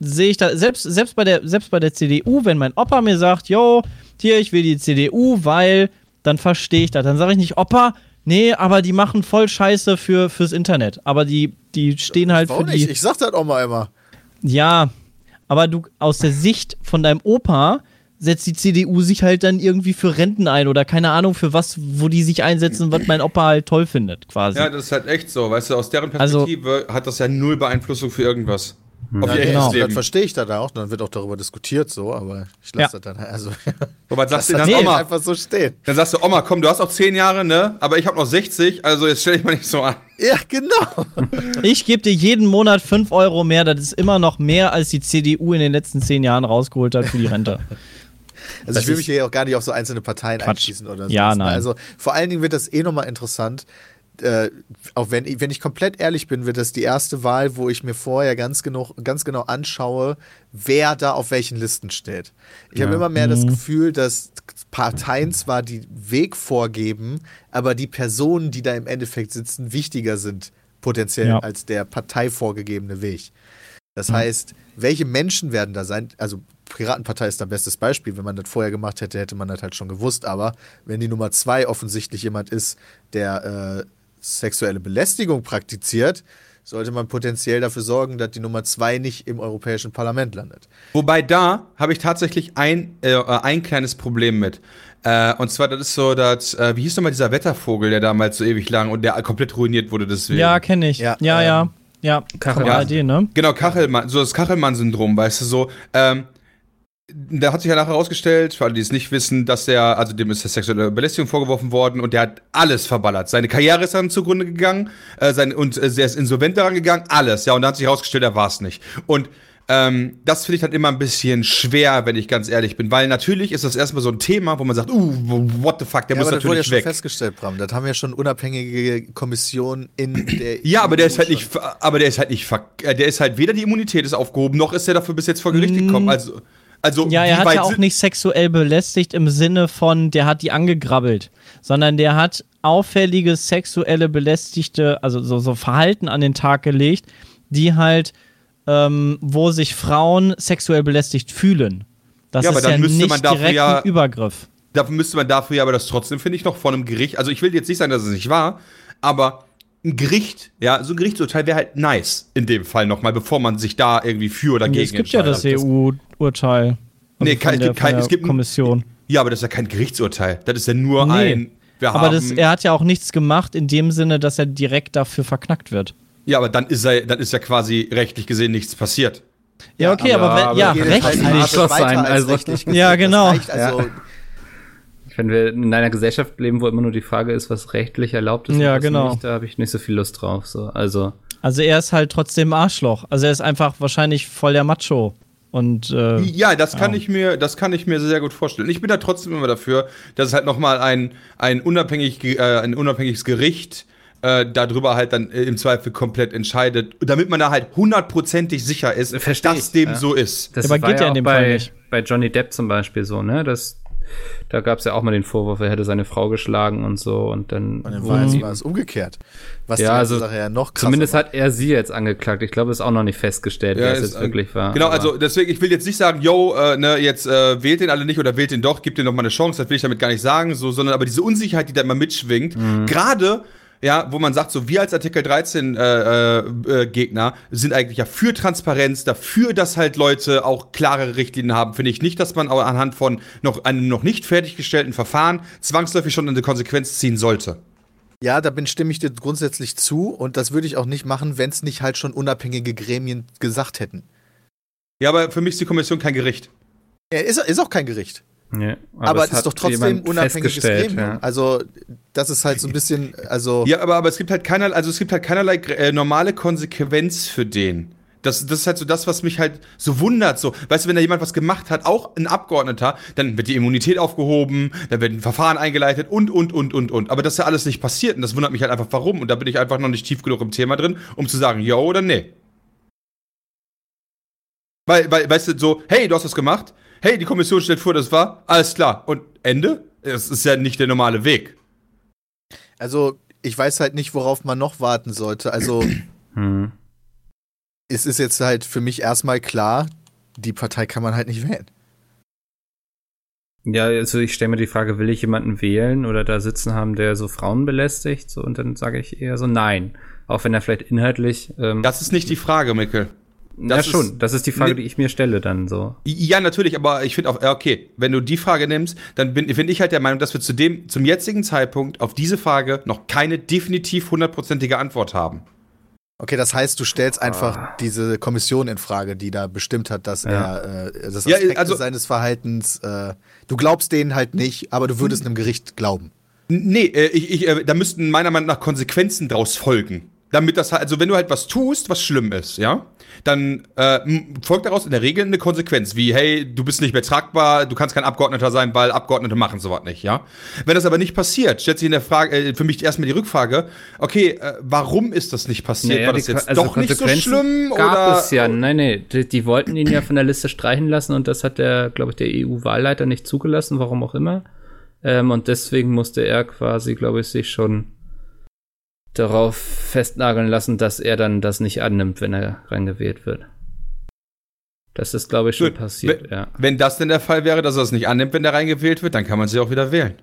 sehe ich da, selbst, selbst, bei der, selbst bei der CDU, wenn mein Opa mir sagt, yo, hier, ich will die CDU, weil, dann verstehe ich das. Dann sage ich nicht, Opa, nee, aber die machen voll Scheiße für, fürs Internet. Aber die, die stehen halt warum für die. nicht? Ich sag das auch mal immer. Ja, aber du aus der Sicht von deinem Opa setzt die CDU sich halt dann irgendwie für Renten ein oder keine Ahnung für was, wo die sich einsetzen, was mein Opa halt toll findet, quasi. Ja, das ist halt echt so. Weißt du, aus deren Also- Perspektive hat das ja null Beeinflussung für irgendwas. Auf Ja, genau. Dann verstehe ich das auch, dann wird auch darüber diskutiert so, aber ich lasse Ja. das dann also Aber sagst du dann Oma? einfach so stehen. Dann sagst du, Oma, komm, du hast auch 10 Jahre, ne? Aber ich habe noch 60, also jetzt stell dich mal nicht so an. Ja, genau. <laughs> Ich gebe dir jeden Monat 5 Euro mehr, das ist immer noch mehr, als die CDU in den letzten 10 Jahren rausgeholt hat für die Rente. <laughs> Also Das ich will mich hier auch gar nicht auf so einzelne Parteien Quatsch. einschießen oder so. Ja, nein. Also vor allen Dingen wird das eh nochmal interessant. Äh, auch wenn, ich- wenn ich komplett ehrlich bin, wird das die erste Wahl, wo ich mir vorher ganz genau, ganz genau anschaue, wer da auf welchen Listen steht. Ich habe immer mehr das Gefühl, dass Parteien zwar die Weg vorgeben, aber die Personen, die da im Endeffekt sitzen, wichtiger sind potenziell Ja. als der Partei vorgegebene Weg. Das heißt, welche Menschen werden da sein? Also Piratenpartei ist ein bestes Beispiel. Wenn man das vorher gemacht hätte, hätte man das halt schon gewusst. Aber wenn die Nummer zwei offensichtlich jemand ist, der äh, sexuelle Belästigung praktiziert, sollte man potenziell dafür sorgen, dass die Nummer zwei nicht im Europäischen Parlament landet. Wobei da habe ich tatsächlich ein, äh, ein kleines Problem mit. Äh, und zwar, das ist so, dass, äh, wie hieß nochmal dieser Wettervogel, der damals so ewig lang und der komplett ruiniert wurde deswegen. ja, kenne ich. Ja, Ja, ja. ähm, Ja, Kachel- Von ARD, ne? Genau, Kachelmann, so das Kachelmann-Syndrom, weißt du, so, ähm, da hat sich ja nachher herausgestellt, für alle, die es nicht wissen, dass der, also dem ist sexuelle Belästigung vorgeworfen worden und der hat alles verballert. Seine Karriere ist dann zugrunde gegangen äh, sein, und äh, der ist insolvent daran gegangen, alles. Ja, und da hat sich herausgestellt, er war es nicht. Und ähm, das finde ich dann immer ein bisschen schwer, wenn ich ganz ehrlich bin, weil natürlich ist das erstmal so ein Thema, wo man sagt, uh, what the fuck, der Ja, muss aber das wurde ja natürlich schon weg. festgestellt, Bram. Das haben ja schon unabhängige Kommissionen in der Ja, aber der ist halt nicht, aber der ist halt nicht, äh, der ist halt weder die Immunität ist aufgehoben, noch ist er dafür bis jetzt vor Gericht gekommen. Also, also. Ja, er hat ja auch nicht sexuell belästigt im Sinne von, der hat die angegrabbelt, sondern der hat auffällige sexuelle belästigte, also so, so Verhalten an den Tag gelegt, die halt, ähm, wo sich Frauen sexuell belästigt fühlen. Das Ja, ist ja müsste nicht man dafür direkt ja- ein Übergriff. Dafür müsste man dafür ja aber das trotzdem, finde ich, noch vor einem Gericht. Also ich will jetzt nicht sagen, dass es nicht war, aber ein Gericht, ja, so ein Gerichtsurteil wäre halt nice in dem Fall nochmal, bevor man sich da irgendwie für oder gegen Es gibt ja das. EU-Urteil. Also Nee, kein- der- es gibt kein- von der es gibt Kommission. Ja, aber das ist ja kein Gerichtsurteil. Das ist ja nur Nee. ein. Wir Aber haben, das, er hat ja auch nichts gemacht in dem Sinne, dass er direkt dafür verknackt wird. ja, aber dann ist, er, dann ist ja quasi rechtlich gesehen nichts passiert. Ja, okay, aber- aber, wenn, aber ja, halt rechtlich. weiter sein, als also- rechtlich. <laughs> Ja, genau. Das reicht also, Wenn wir in einer Gesellschaft leben, wo immer nur die Frage ist, was rechtlich erlaubt ist Ja, genau. nicht, da habe ich nicht so viel Lust drauf. So. Also, Also er ist halt trotzdem Arschloch. Also er ist einfach wahrscheinlich voll der Macho. Und äh, Ja, das kann Ja. ich mir, das kann ich mir sehr gut vorstellen. Ich bin da trotzdem immer dafür, dass es halt nochmal ein, ein, unabhängig, äh, ein unabhängiges Gericht äh, darüber halt dann äh, im Zweifel komplett entscheidet, damit man da halt hundertprozentig sicher ist, Versteh dass ich, dem ja. so ist. das Aber geht ja in auch dem bei, Fall nicht. bei Johnny Depp zum Beispiel so, ne? Das da gab es ja auch mal den Vorwurf, er hätte seine Frau geschlagen und so und dann. Und dann wurden war, es, war es umgekehrt. Was Ja, also Sache ja noch Zumindest macht. hat er sie jetzt angeklagt. Ich glaube, es ist auch noch nicht festgestellt, Ja, wer es jetzt wirklich war. Genau, also deswegen, ich will jetzt nicht sagen, yo, äh, ne, jetzt äh, wählt den alle nicht oder wählt den doch, gibt den noch mal eine Chance, das will ich damit gar nicht sagen, so, sondern aber diese Unsicherheit, die da immer mitschwingt, Mhm. gerade ja, wo man sagt, so wir als Artikel 13 äh, äh, äh, Gegner sind eigentlich ja für Transparenz, dafür, dass halt Leute auch klare Richtlinien haben, finde ich nicht, dass man auch anhand von noch einem noch nicht fertiggestellten Verfahren zwangsläufig schon eine Konsequenz ziehen sollte. Ja, da bin, stimme ich dir grundsätzlich zu und das würde ich auch nicht machen, wenn es nicht halt schon unabhängige Gremien gesagt hätten. Ja, aber für mich ist die Kommission kein Gericht. Er ist, ist auch kein Gericht. Ja, Aber, es es ist doch trotzdem unabhängiges Gremium. ja. Also, das ist halt so ein bisschen, also. Ja, aber, aber es gibt halt keinerlei, also es gibt halt keinerlei äh, normale Konsequenz für den. Das, das ist halt so das, was mich halt so wundert. So, weißt du, wenn da jemand was gemacht hat, auch ein Abgeordneter, dann wird die Immunität aufgehoben, dann werden Verfahren eingeleitet und, und, und, und, und. Aber das ist ja alles nicht passiert und das wundert mich halt einfach, warum. Und da bin ich einfach noch nicht tief genug im Thema drin, um zu sagen, ja oder nee. Weil, weil, weißt du, so, hey, du hast was gemacht, hey, die Kommission stellt vor, das war, alles klar. Und Ende? Das ist ja nicht der normale Weg. Also, ich weiß halt nicht, worauf man noch warten sollte. Also, <clears throat> Hm. es ist jetzt halt für mich erstmal klar, die Partei kann man halt nicht wählen. Ja, also ich stelle mir die Frage, will ich jemanden wählen oder da sitzen haben, der so Frauen belästigt? So, und dann sage ich eher so nein. Auch wenn er vielleicht inhaltlich. Ähm, Das ist nicht die Frage, Mikkel. ja, das schon. ist- das ist die Frage, die ich mir stelle dann so. Ja, natürlich, aber ich finde auch, ja, okay, wenn du die Frage nimmst, dann bin, bin ich halt der Meinung, dass wir zu dem, zum jetzigen Zeitpunkt auf diese Frage noch keine definitiv hundertprozentige Antwort haben. Okay, das heißt, du stellst einfach Ah. diese Kommission in Frage, die da bestimmt hat, dass Ja. er äh, das Ja, Aspekte also- seines Verhaltens, äh, du glaubst denen halt nicht, aber du würdest einem Gericht glauben. Nee, äh, ich, ich, äh, da müssten meiner Meinung nach Konsequenzen draus folgen. Damit das halt, also wenn du halt was tust, was schlimm ist, ja, dann äh, folgt daraus in der Regel eine Konsequenz, wie, hey, du bist nicht mehr tragbar, du kannst kein Abgeordneter sein, weil Abgeordnete machen sowas nicht, ja. Wenn das aber nicht passiert, stellt sich in der Frage, äh, für mich erstmal die Rückfrage, okay, äh, warum ist das nicht passiert? Naja, War das jetzt also doch nicht so schlimm? Gab oder? es ja. Nein, nee. Die, die wollten ihn ja von der Liste streichen lassen und das hat der, glaube ich, der EU-Wahlleiter nicht zugelassen, warum auch immer. Ähm, und deswegen musste er quasi, glaube ich, sich schon darauf festnageln lassen, dass er dann das nicht annimmt, wenn er reingewählt wird. Das ist, glaube ich, schon Gut, passiert, ja. Wenn das denn der Fall wäre, dass er es nicht annimmt, wenn der reingewählt wird, dann kann man sie auch wieder wählen.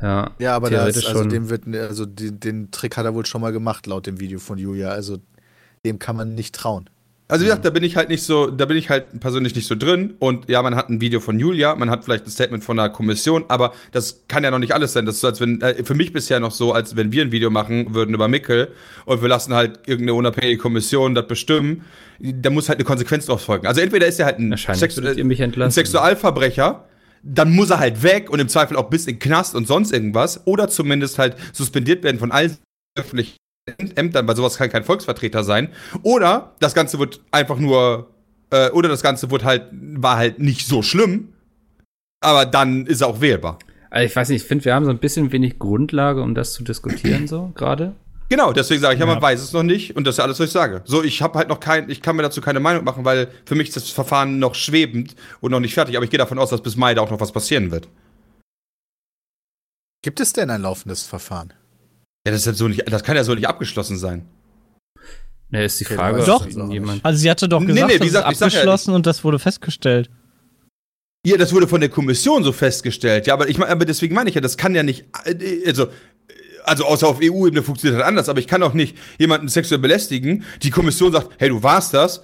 Ja, Ja, aber das, theoretisch also schon. dem wird, also den, den Trick hat er wohl schon mal gemacht, laut dem Video von Julia. Also dem kann man nicht trauen. Also wie gesagt, da bin ich halt nicht so, da bin ich halt persönlich nicht so drin. Und ja, man hat ein Video von Julia, man hat vielleicht ein Statement von der Kommission, aber das kann ja noch nicht alles sein. Das ist so, als wenn, äh, für mich bisher noch so, als wenn wir ein Video machen würden über Mickel und wir lassen halt irgendeine unabhängige Kommission das bestimmen, da muss halt eine Konsequenz drauf folgen. Also entweder ist er halt ein, Sexu mich ein. Sexualverbrecher, dann muss er halt weg und im Zweifel auch bis in den Knast und sonst irgendwas. Oder zumindest halt suspendiert werden von allen öffentlichen Ämtern, weil sowas kann kein Volksvertreter sein. Oder das Ganze wird einfach nur, äh, oder das Ganze wird halt, war halt nicht so schlimm, aber dann ist er auch wählbar. Also ich weiß nicht, ich finde, wir haben so ein bisschen wenig Grundlage, um das zu diskutieren, so <clears throat> gerade. Genau, deswegen sage ich ja, Ja. man weiß es noch nicht und das ist ja alles, was ich sage. So, ich habe halt noch kein, ich kann mir dazu keine Meinung machen, weil für mich ist das Verfahren noch schwebend und noch nicht fertig, aber ich gehe davon aus, dass bis Mai da auch noch was passieren wird. Gibt es denn ein laufendes Verfahren? Ja, das ist halt so nicht, das kann ja so nicht abgeschlossen sein. Ne, ist die Okay, Frage, auch jemand. Also sie hatte doch Nee, gesagt, nee, wie das gesagt, ich ist sag ja, abgeschlossen und das wurde festgestellt. Ja, das wurde von der Kommission so festgestellt. Ja, aber ich aber deswegen meine ich ja, das kann ja nicht, also, also außer auf EU-Ebene funktioniert das anders, aber ich kann auch nicht jemanden sexuell belästigen. Die Kommission sagt, hey, du warst das.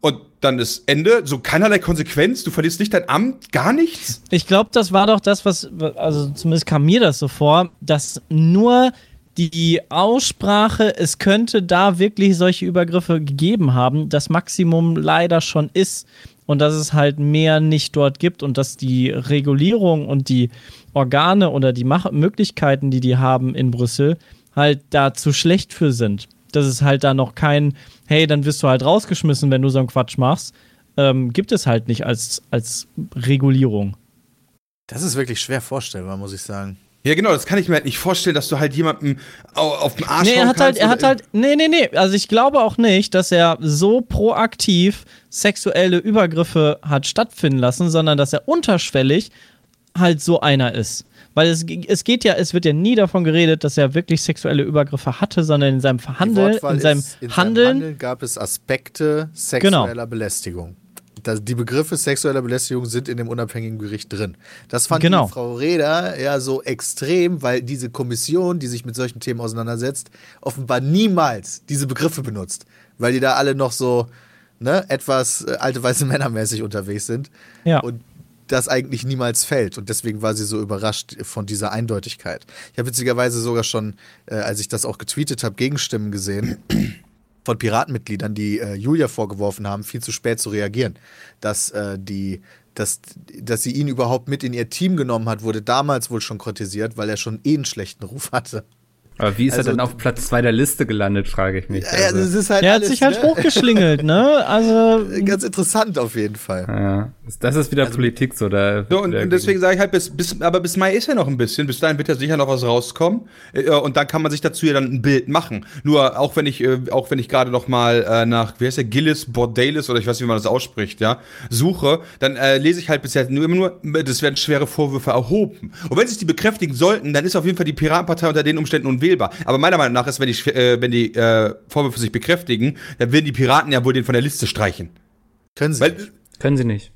Und dann ist Ende, so keinerlei Konsequenz, du verlierst nicht dein Amt, gar nichts. Ich glaube, das war doch das, was, also zumindest kam mir das so vor, dass nur die Aussprache, es könnte da wirklich solche Übergriffe gegeben haben, das Maximum leider schon ist und dass es halt mehr nicht dort gibt und dass die Regulierung und die Organe oder die Mach Möglichkeiten, die die haben in Brüssel, halt da zu schlecht für sind. Dass es halt da noch kein, hey, dann wirst du halt rausgeschmissen, wenn du so einen Quatsch machst, ähm, gibt es halt nicht als, als Regulierung. Das ist wirklich schwer vorstellbar, muss ich sagen. Ja, genau, das kann ich mir halt nicht vorstellen, dass du halt jemanden au- auf dem Arsch Nee, er hat halt, kannst er hat halt, nee, nee, nee. Also ich glaube auch nicht, dass er so proaktiv sexuelle Übergriffe hat stattfinden lassen, sondern dass er unterschwellig halt so einer ist. Weil es, es geht ja, es wird ja nie davon geredet, dass er wirklich sexuelle Übergriffe hatte, sondern in seinem Verhandeln, in seinem ist, in Handeln, seinem Handeln gab es Aspekte sexueller Genau. Belästigung. Das, die Begriffe sexueller Belästigung sind in dem unabhängigen Gericht drin. Das fand Genau. die Frau Reda ja so extrem, weil diese Kommission, die sich mit solchen Themen auseinandersetzt, offenbar niemals diese Begriffe benutzt. Weil die da alle noch so ne, etwas äh, alte weiße Männermäßig unterwegs sind. Ja. Und das eigentlich niemals fällt. Und deswegen war sie so überrascht von dieser Eindeutigkeit. Ich habe witzigerweise sogar schon, äh, als ich das auch getweetet habe, Gegenstimmen gesehen von Piratenmitgliedern, die äh, Julia vorgeworfen haben, viel zu spät zu reagieren. Dass äh, die, dass, dass sie ihn überhaupt mit in ihr Team genommen hat, wurde damals wohl schon kritisiert, weil er schon eh einen schlechten Ruf hatte. Aber wie ist Also- er dann auf Platz 2 der Liste gelandet, frage ich mich. Ja, Also, das ist halt hat alles, sich halt ne? hochgeschlingelt, ne? Also, <laughs> Ganz interessant auf jeden Fall. ja, das ist wieder Politik so. Da So, und, und deswegen sage ich halt, bis, bis, aber bis Mai ist ja noch ein bisschen. Bis dahin wird ja sicher noch was rauskommen. Äh, und dann kann man sich dazu ja dann ein Bild machen. Nur auch wenn ich, äh, auch wenn ich gerade noch mal äh, nach, wie heißt der, Gillis Bordalis oder ich weiß nicht, wie man das ausspricht, ja, suche, dann äh, lese ich halt bisher nur immer nur, das werden schwere Vorwürfe erhoben. Und wenn sich die bekräftigen sollten, dann ist auf jeden Fall die Piratenpartei unter den Umständen unwählbar. Aber meiner Meinung nach ist, wenn die, äh, wenn die äh, Vorwürfe sich bekräftigen, dann werden die Piraten ja wohl den von der Liste streichen. Können sie. Weil, Können sie nicht.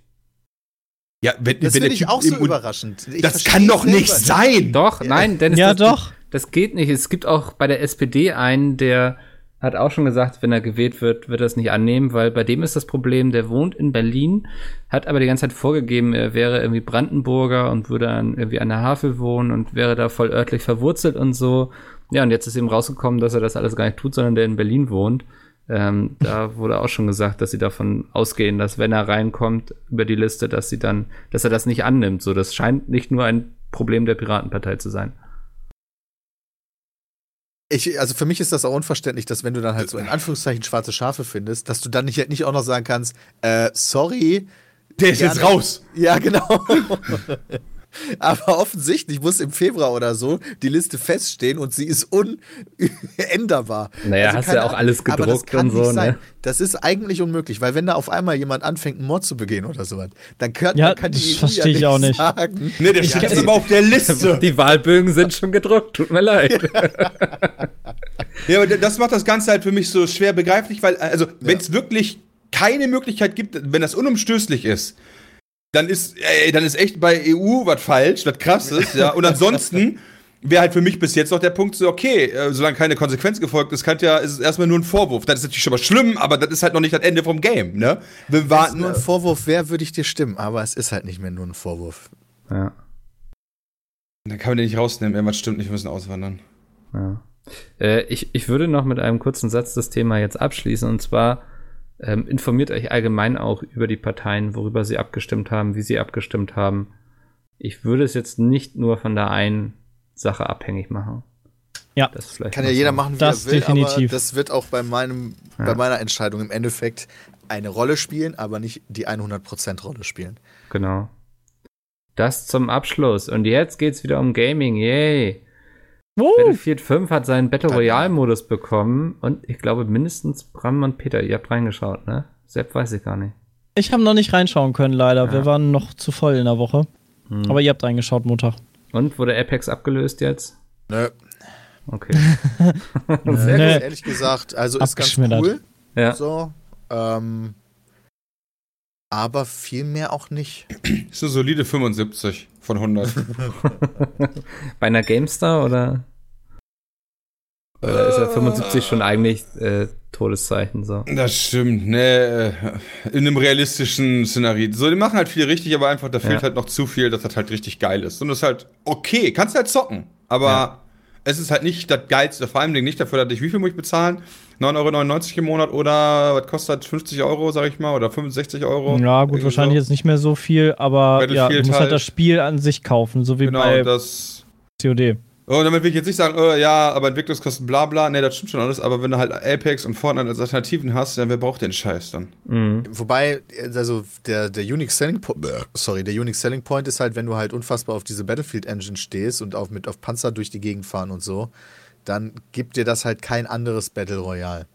ja, wenn, das finde ich auch so überraschend. Ich Das kann doch selber nicht sein! Doch, nein, Dennis, Ja, das, doch. Das geht nicht. Es gibt auch bei der SPD einen, der hat auch schon gesagt, wenn er gewählt wird, wird er es nicht annehmen, weil bei dem ist das Problem, der wohnt in Berlin, hat aber die ganze Zeit vorgegeben, er wäre irgendwie Brandenburger und würde dann irgendwie an der Havel wohnen und wäre da voll örtlich verwurzelt und so. Ja, und jetzt ist eben rausgekommen, dass er das alles gar nicht tut, sondern der in Berlin wohnt. Ähm, da wurde auch schon gesagt, dass sie davon ausgehen, dass wenn er reinkommt über die Liste, dass sie dann, dass er das nicht annimmt. So, das scheint nicht nur ein Problem der Piratenpartei zu sein. Ich, also für mich ist das auch unverständlich, dass wenn du dann halt so in Anführungszeichen schwarze Schafe findest, dass du dann nicht, nicht auch noch sagen kannst, äh, sorry. Der ist gerne- jetzt raus. Ja, genau. <laughs> Aber offensichtlich muss im Februar oder so die Liste feststehen und sie ist unänderbar. Naja, hast keine ja auch alles Aber das gedruckt kann und so, nicht sein. ne? Das ist eigentlich unmöglich, weil wenn da auf einmal jemand anfängt, einen Mord zu begehen oder sowas, dann kann, Ja, kann die das verstehe ja ich auch nicht. sagen. Ne, der steht jetzt aber auf der Liste. <laughs> Die Wahlbögen sind schon gedruckt, tut mir leid. Ja, aber das macht das Ganze halt für mich so schwer begreiflich, weil, also, wenn es wirklich keine Möglichkeit gibt, wenn das unumstößlich ist, dann ist, ey, dann ist echt bei EU was falsch, was krass ist, ja. Und ansonsten wäre halt für mich bis jetzt noch der Punkt so, okay, äh, solange keine Konsequenz gefolgt ist, kann ja, ist es erstmal nur ein Vorwurf. Das ist natürlich schon mal schlimm, aber das ist halt noch nicht das Ende vom Game, ne? Wir Wenn es warten. nur ein Vorwurf wäre, würde ich dir stimmen, aber es ist halt nicht mehr nur ein Vorwurf. ja, Dann kann man den nicht rausnehmen, irgendwas stimmt nicht, wir müssen auswandern. ja. Äh, ich, ich würde noch mit einem kurzen Satz das Thema jetzt abschließen und zwar ähm, informiert euch allgemein auch über die Parteien, worüber sie abgestimmt haben, wie sie abgestimmt haben. Ich würde es jetzt nicht nur von der einen Sache abhängig machen. Ja. Das vielleicht Kann ja jeder machen, wie Das er will, definitiv. aber das wird auch bei, meinem, Ja. bei meiner Entscheidung im Endeffekt eine Rolle spielen, aber nicht die 100% Rolle spielen. Genau. Das zum Abschluss. Und jetzt geht's wieder um Gaming. Yay. Uh, Battlefield 5 hat seinen Battle Keine Royale Modus bekommen und ich glaube mindestens Bram und Peter, ihr habt reingeschaut, ne? Sepp weiß ich gar nicht. ich habe noch nicht reinschauen können, leider. Wir Ja. waren noch zu voll in der Woche. Hm. Aber ihr habt reingeschaut, Montag. Und wurde Apex abgelöst jetzt? Nö. Okay. <laughs> Sehr Nee. gut, ehrlich gesagt. Also ist ganz cool. ja. So. Ähm, aber viel mehr auch nicht. Ist eine solide 75 von 100. <laughs> Bei einer GameStar oder? Oder ist er 75 schon eigentlich äh, Todeszeichen so? Das stimmt, ne, äh, in einem realistischen Szenario. So, die machen halt viel richtig, aber einfach, da fehlt Ja. halt noch zu viel, dass das halt richtig geil ist. Und das ist halt okay, kannst halt zocken, aber Ja. es ist halt nicht das Geilste, vor allem nicht dafür, dass ich, wie viel muss ich bezahlen? 9,99 Euro im Monat oder was kostet das? 50 Euro, sag ich mal, oder 65 Euro? Ja, gut, wahrscheinlich so. jetzt nicht mehr so viel, aber ja, du musst halt halt. das Spiel an sich kaufen, so wie Genau, bei das. COD. Oh, damit will ich jetzt nicht sagen, äh, ja, aber Entwicklungskosten, bla bla, ne, das stimmt schon alles, aber wenn du halt Apex und Fortnite als Alternativen hast, dann wer braucht den Scheiß dann? Mhm. Wobei, also der, der Unique Selling Point, sorry, der Unique Selling Point ist halt, wenn du halt unfassbar auf diese Battlefield Engine stehst und auch mit auf Panzer durch die Gegend fahren und so, dann gibt dir das halt kein anderes Battle Royale.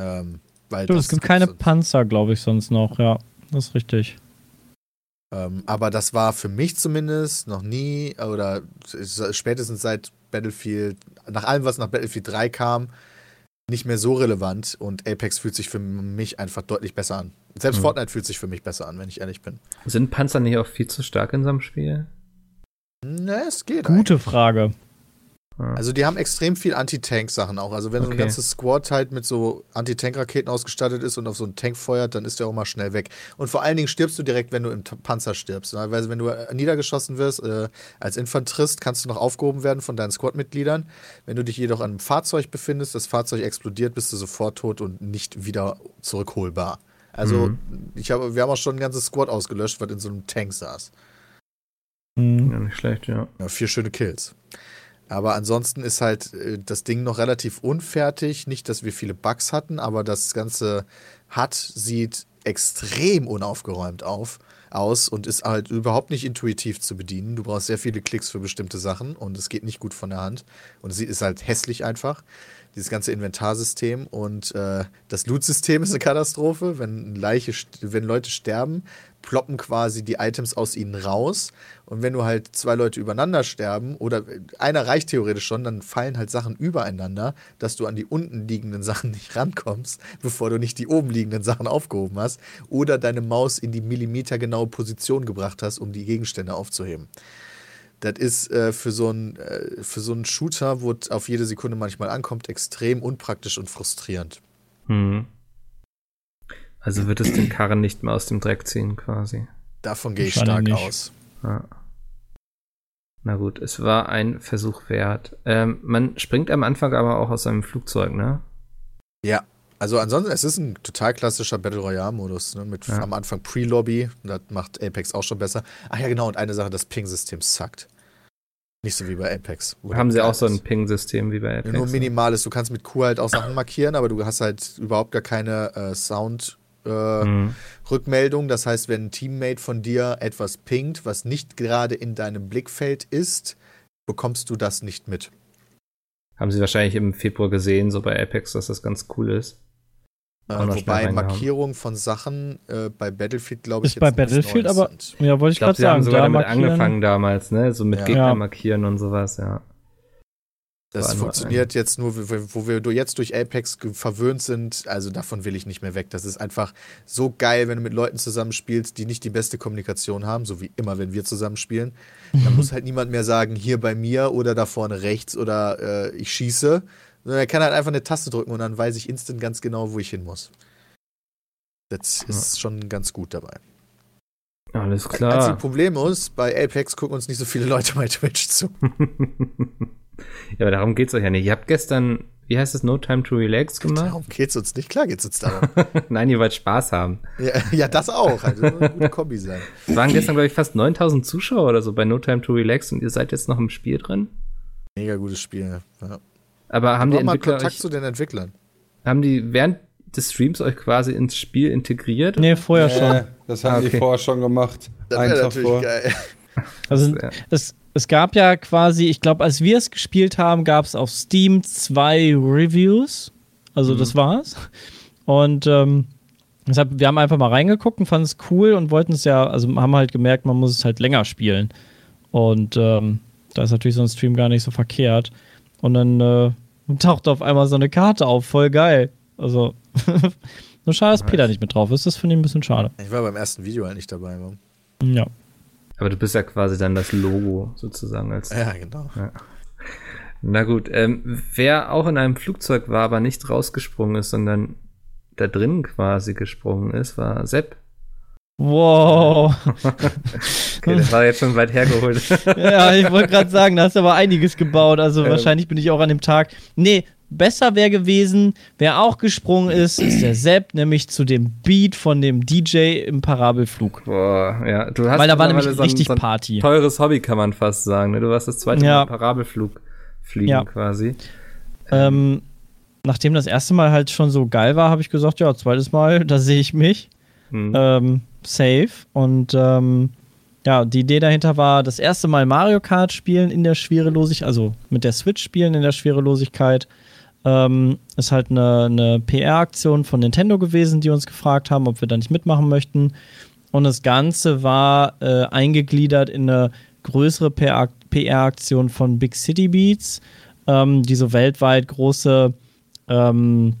Ähm, weil Du, das es gibt keine so- Panzer, glaube ich, sonst noch, ja. Das ist richtig. Ähm, aber das war für mich zumindest noch nie, oder spätestens seit Battlefield, nach allem, was nach Battlefield 3 kam, nicht mehr so relevant und Apex fühlt sich für mich einfach deutlich besser an. Selbst mhm. Fortnite fühlt sich für mich besser an, wenn ich ehrlich bin. Sind Panzer nicht auch viel zu stark in so einem Spiel? Ne, es geht. Gute eigentlich. Frage. Also die haben extrem viel Anti-Tank-Sachen auch. Also wenn okay. so ein ganzes Squad halt mit so Anti-Tank-Raketen ausgestattet ist und auf so einen Tank feuert, dann ist der auch mal schnell weg. Und vor allen Dingen stirbst du direkt, wenn du im Panzer stirbst. Weil wenn du niedergeschossen wirst, äh, als Infanterist kannst du noch aufgehoben werden von deinen Squad-Mitgliedern. Wenn du dich jedoch an einem Fahrzeug befindest, das Fahrzeug explodiert, bist du sofort tot und nicht wieder zurückholbar. Also mhm. ich hab, wir haben auch schon ein ganzes Squad ausgelöscht, was in so einem Tank saß. Mhm. Ja, nicht schlecht, ja. ja vier schöne Kills. Aber ansonsten ist halt äh, das Ding noch relativ unfertig. Nicht, dass wir viele Bugs hatten, aber das ganze HUD sieht extrem unaufgeräumt auf, aus und ist halt überhaupt nicht intuitiv zu bedienen. Du brauchst sehr viele Klicks für bestimmte Sachen und es geht nicht gut von der Hand. Und es ist halt hässlich einfach dieses ganze Inventarsystem und äh, das Loot-System ist eine Katastrophe. Wenn Leiche, wenn Leute sterben, ploppen quasi die Items aus ihnen raus. Und wenn du halt zwei Leute übereinander sterben, oder einer reicht theoretisch schon, dann fallen halt Sachen übereinander, dass du an die unten liegenden <laughs> Sachen nicht rankommst, bevor du nicht die oben liegenden Sachen aufgehoben hast. Oder deine Maus in die millimetergenaue Position gebracht hast, um die Gegenstände aufzuheben. Das ist äh, für, so ein, äh, für so einen Shooter, wo es auf jede Sekunde manchmal ankommt, extrem unpraktisch und frustrierend. Mhm. Also wird es den Karren nicht mehr aus dem Dreck ziehen, quasi. Davon gehe ich stark nicht. aus. Ja. Na gut, es war ein Versuch wert. Ähm, man springt am Anfang aber auch aus einem Flugzeug, ne? Ja, also ansonsten, es ist ein total klassischer Battle Royale-Modus, ne? Mit ja. am Anfang Pre-Lobby, das macht Apex auch schon besser. Ach ja, genau, und eine Sache, das Ping-System suckt. Nicht so wie bei Apex. Haben sie auch so ein Ping-System wie bei Apex? Ja, nur minimales. Du kannst mit Q halt auch Sachen markieren, aber du hast halt überhaupt gar keine äh, Sound- äh, mhm. Das heißt, wenn ein Teammate von dir etwas pingt, was nicht gerade in deinem Blickfeld ist, bekommst du das nicht mit. Haben sie wahrscheinlich im Februar gesehen, so bei Apex, dass das ganz cool ist. Äh, wobei Markierung von Sachen äh, bei Battlefield, glaube ich, ist bei Battlefield, aber ja, wollte ich, ich gerade sagen. Haben sogar da damit angefangen damals, ne? So mit ja. Gegner markieren und sowas, ja. Das funktioniert jetzt nur, wo wir jetzt durch Apex verwöhnt sind. Also davon will ich nicht mehr weg. Das ist einfach so geil, wenn du mit Leuten zusammenspielst, die nicht die beste Kommunikation haben, so wie immer, wenn wir zusammenspielen. Dann <laughs> muss halt niemand mehr sagen, hier bei mir oder da vorne rechts oder äh, ich schieße. Sondern er kann halt einfach eine Taste drücken und dann weiß ich instant ganz genau, wo ich hin muss. Das ja. ist schon ganz gut dabei. Alles klar. Einzige Problem ist, bei Apex gucken uns nicht so viele Leute bei Twitch zu. <laughs> Ja, aber darum geht's euch ja nicht. Ihr habt gestern, wie heißt es, No Time to Relax gemacht? Darum geht's uns nicht. Klar geht's uns darum. <laughs> Nein, ihr wollt Spaß haben. Ja, ja das auch. Also eine gute Kombi sein. Es waren gestern, glaube ich, fast 9000 Zuschauer oder so bei No Time to Relax und ihr seid jetzt noch im Spiel drin? Mega gutes Spiel, ja. Aber haben die Entwickler mal Kontakt euch, zu den Entwicklern. Haben die während des Streams euch quasi ins Spiel integriert? Nee, vorher nee, schon. Das haben ah, okay. die vorher schon gemacht. Das wäre natürlich vor. geil. <laughs> Also es, es gab ja quasi, ich glaube, als wir es gespielt haben, gab es auf Steam zwei Reviews. Also mhm. das war's. Und ähm, deshalb, wir haben einfach mal reingeguckt und fanden es cool und wollten es ja, also haben halt gemerkt, man muss es halt länger spielen. Und ähm, da ist natürlich so ein Stream gar nicht so verkehrt. Und dann äh, taucht auf einmal so eine Karte auf, voll geil. Also, <laughs> nur schade, dass Peter nicht mit drauf ist. Das finde ich ein bisschen schade. Ich war beim ersten Video halt nicht dabei. Mann. Ja. Aber du bist ja quasi dann das Logo sozusagen als. Ja, genau. Ja. Na gut, ähm, wer auch in einem Flugzeug war, aber nicht rausgesprungen ist, sondern da drin quasi gesprungen ist, war Sepp. Wow. <laughs> okay, das war jetzt schon weit hergeholt. <laughs> ja, ich wollte gerade sagen, da hast du aber einiges gebaut. Also ähm. wahrscheinlich bin ich auch an dem Tag. Nee, besser wäre gewesen, wer auch gesprungen ist, ist der Sepp, nämlich zu dem Beat von dem DJ im Parabelflug. Boah, ja. Du hast Weil da war nämlich so richtig so ein Party. Teures Hobby, kann man fast sagen. Ne? Du warst das zweite ja. Mal Parabelflug fliegen ja. quasi. Ähm, nachdem das erste Mal halt schon so geil war, habe ich gesagt, ja, zweites Mal, da sehe ich mich. Hm. Ähm, safe. Und ähm, ja, die Idee dahinter war, das erste Mal Mario Kart spielen in der Schwerelosigkeit, also mit der Switch spielen in der Schwerelosigkeit. Ähm, ist halt eine, eine PR-Aktion von Nintendo gewesen, die uns gefragt haben, ob wir da nicht mitmachen möchten. Und das Ganze war äh, eingegliedert in eine größere PR-Aktion von Big City Beats, ähm, die so weltweit große, ähm,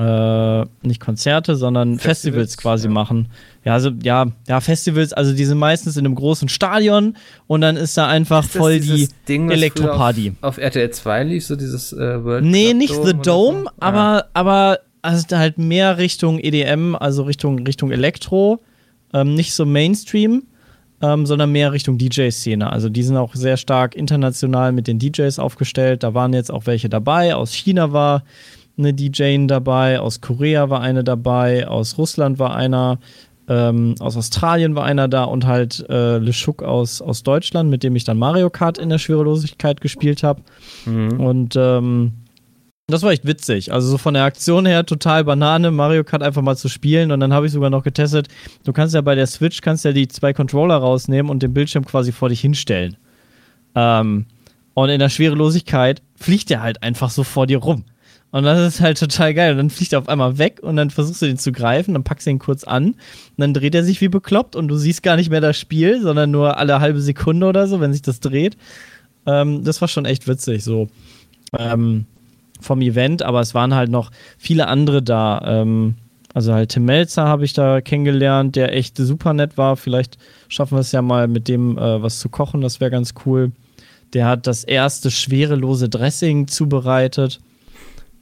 äh, nicht Konzerte, sondern Festivals, Festivals quasi ja. machen. Ja, also ja, ja, Festivals, also die sind meistens in einem großen Stadion und dann ist da einfach ist voll die Ding, Elektroparty. Auf, auf, RTL 2 lief so dieses äh, World Nee, Club nicht The Dome, so? aber, ah. aber also halt mehr Richtung EDM, also Richtung, Richtung Elektro. Ähm, nicht so Mainstream, ähm, sondern mehr Richtung DJ-Szene. Also die sind auch sehr stark international mit den DJs aufgestellt. Da waren jetzt auch welche dabei. Aus China war eine DJ dabei, aus Korea war eine dabei, aus Russland war einer, ähm, aus Australien war einer da und halt äh, Le Schuck aus, aus Deutschland, mit dem ich dann Mario Kart in der Schwerelosigkeit gespielt habe. Mhm. Und ähm, das war echt witzig. Also so von der Aktion her total Banane, Mario Kart einfach mal zu spielen. Und dann habe ich sogar noch getestet, du kannst ja bei der Switch kannst ja die zwei Controller rausnehmen und den Bildschirm quasi vor dich hinstellen. Ähm, und in der Schwerelosigkeit fliegt der halt einfach so vor dir rum. Und das ist halt total geil. Und dann fliegt er auf einmal weg und dann versuchst du den zu greifen, dann packst du ihn kurz an und dann dreht er sich wie bekloppt und du siehst gar nicht mehr das Spiel, sondern nur alle halbe Sekunde oder so, wenn sich das dreht. Ähm, das war schon echt witzig so. Ähm, vom Event, aber es waren halt noch viele andere da. Ähm, also halt Tim Melzer habe ich da kennengelernt, der echt super nett war. Vielleicht schaffen wir es ja mal mit dem äh, was zu kochen, das wäre ganz cool. Der hat das erste schwerelose Dressing zubereitet.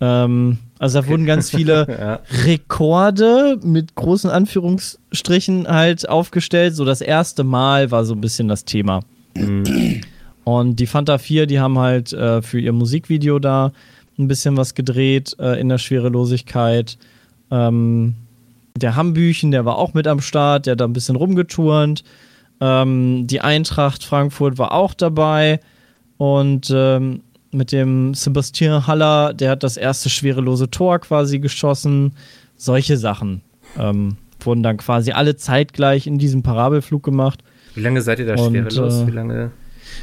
Ähm, also da wurden ganz viele <laughs> ja. Rekorde mit großen Anführungsstrichen halt aufgestellt. So das erste Mal war so ein bisschen das Thema. Mhm. Und die Fanta 4, die haben halt äh, für ihr Musikvideo da ein bisschen was gedreht äh, in der Schwerelosigkeit. Ähm, der Hambüchen, der war auch mit am Start, der hat da ein bisschen rumgeturnt. Ähm, die Eintracht Frankfurt war auch dabei. Und ähm, mit dem Sebastian Haller, der hat das erste schwerelose Tor quasi geschossen. Solche Sachen ähm, wurden dann quasi alle zeitgleich in diesem Parabelflug gemacht. Wie lange seid ihr da Und, schwerelos? Äh, Wie lange?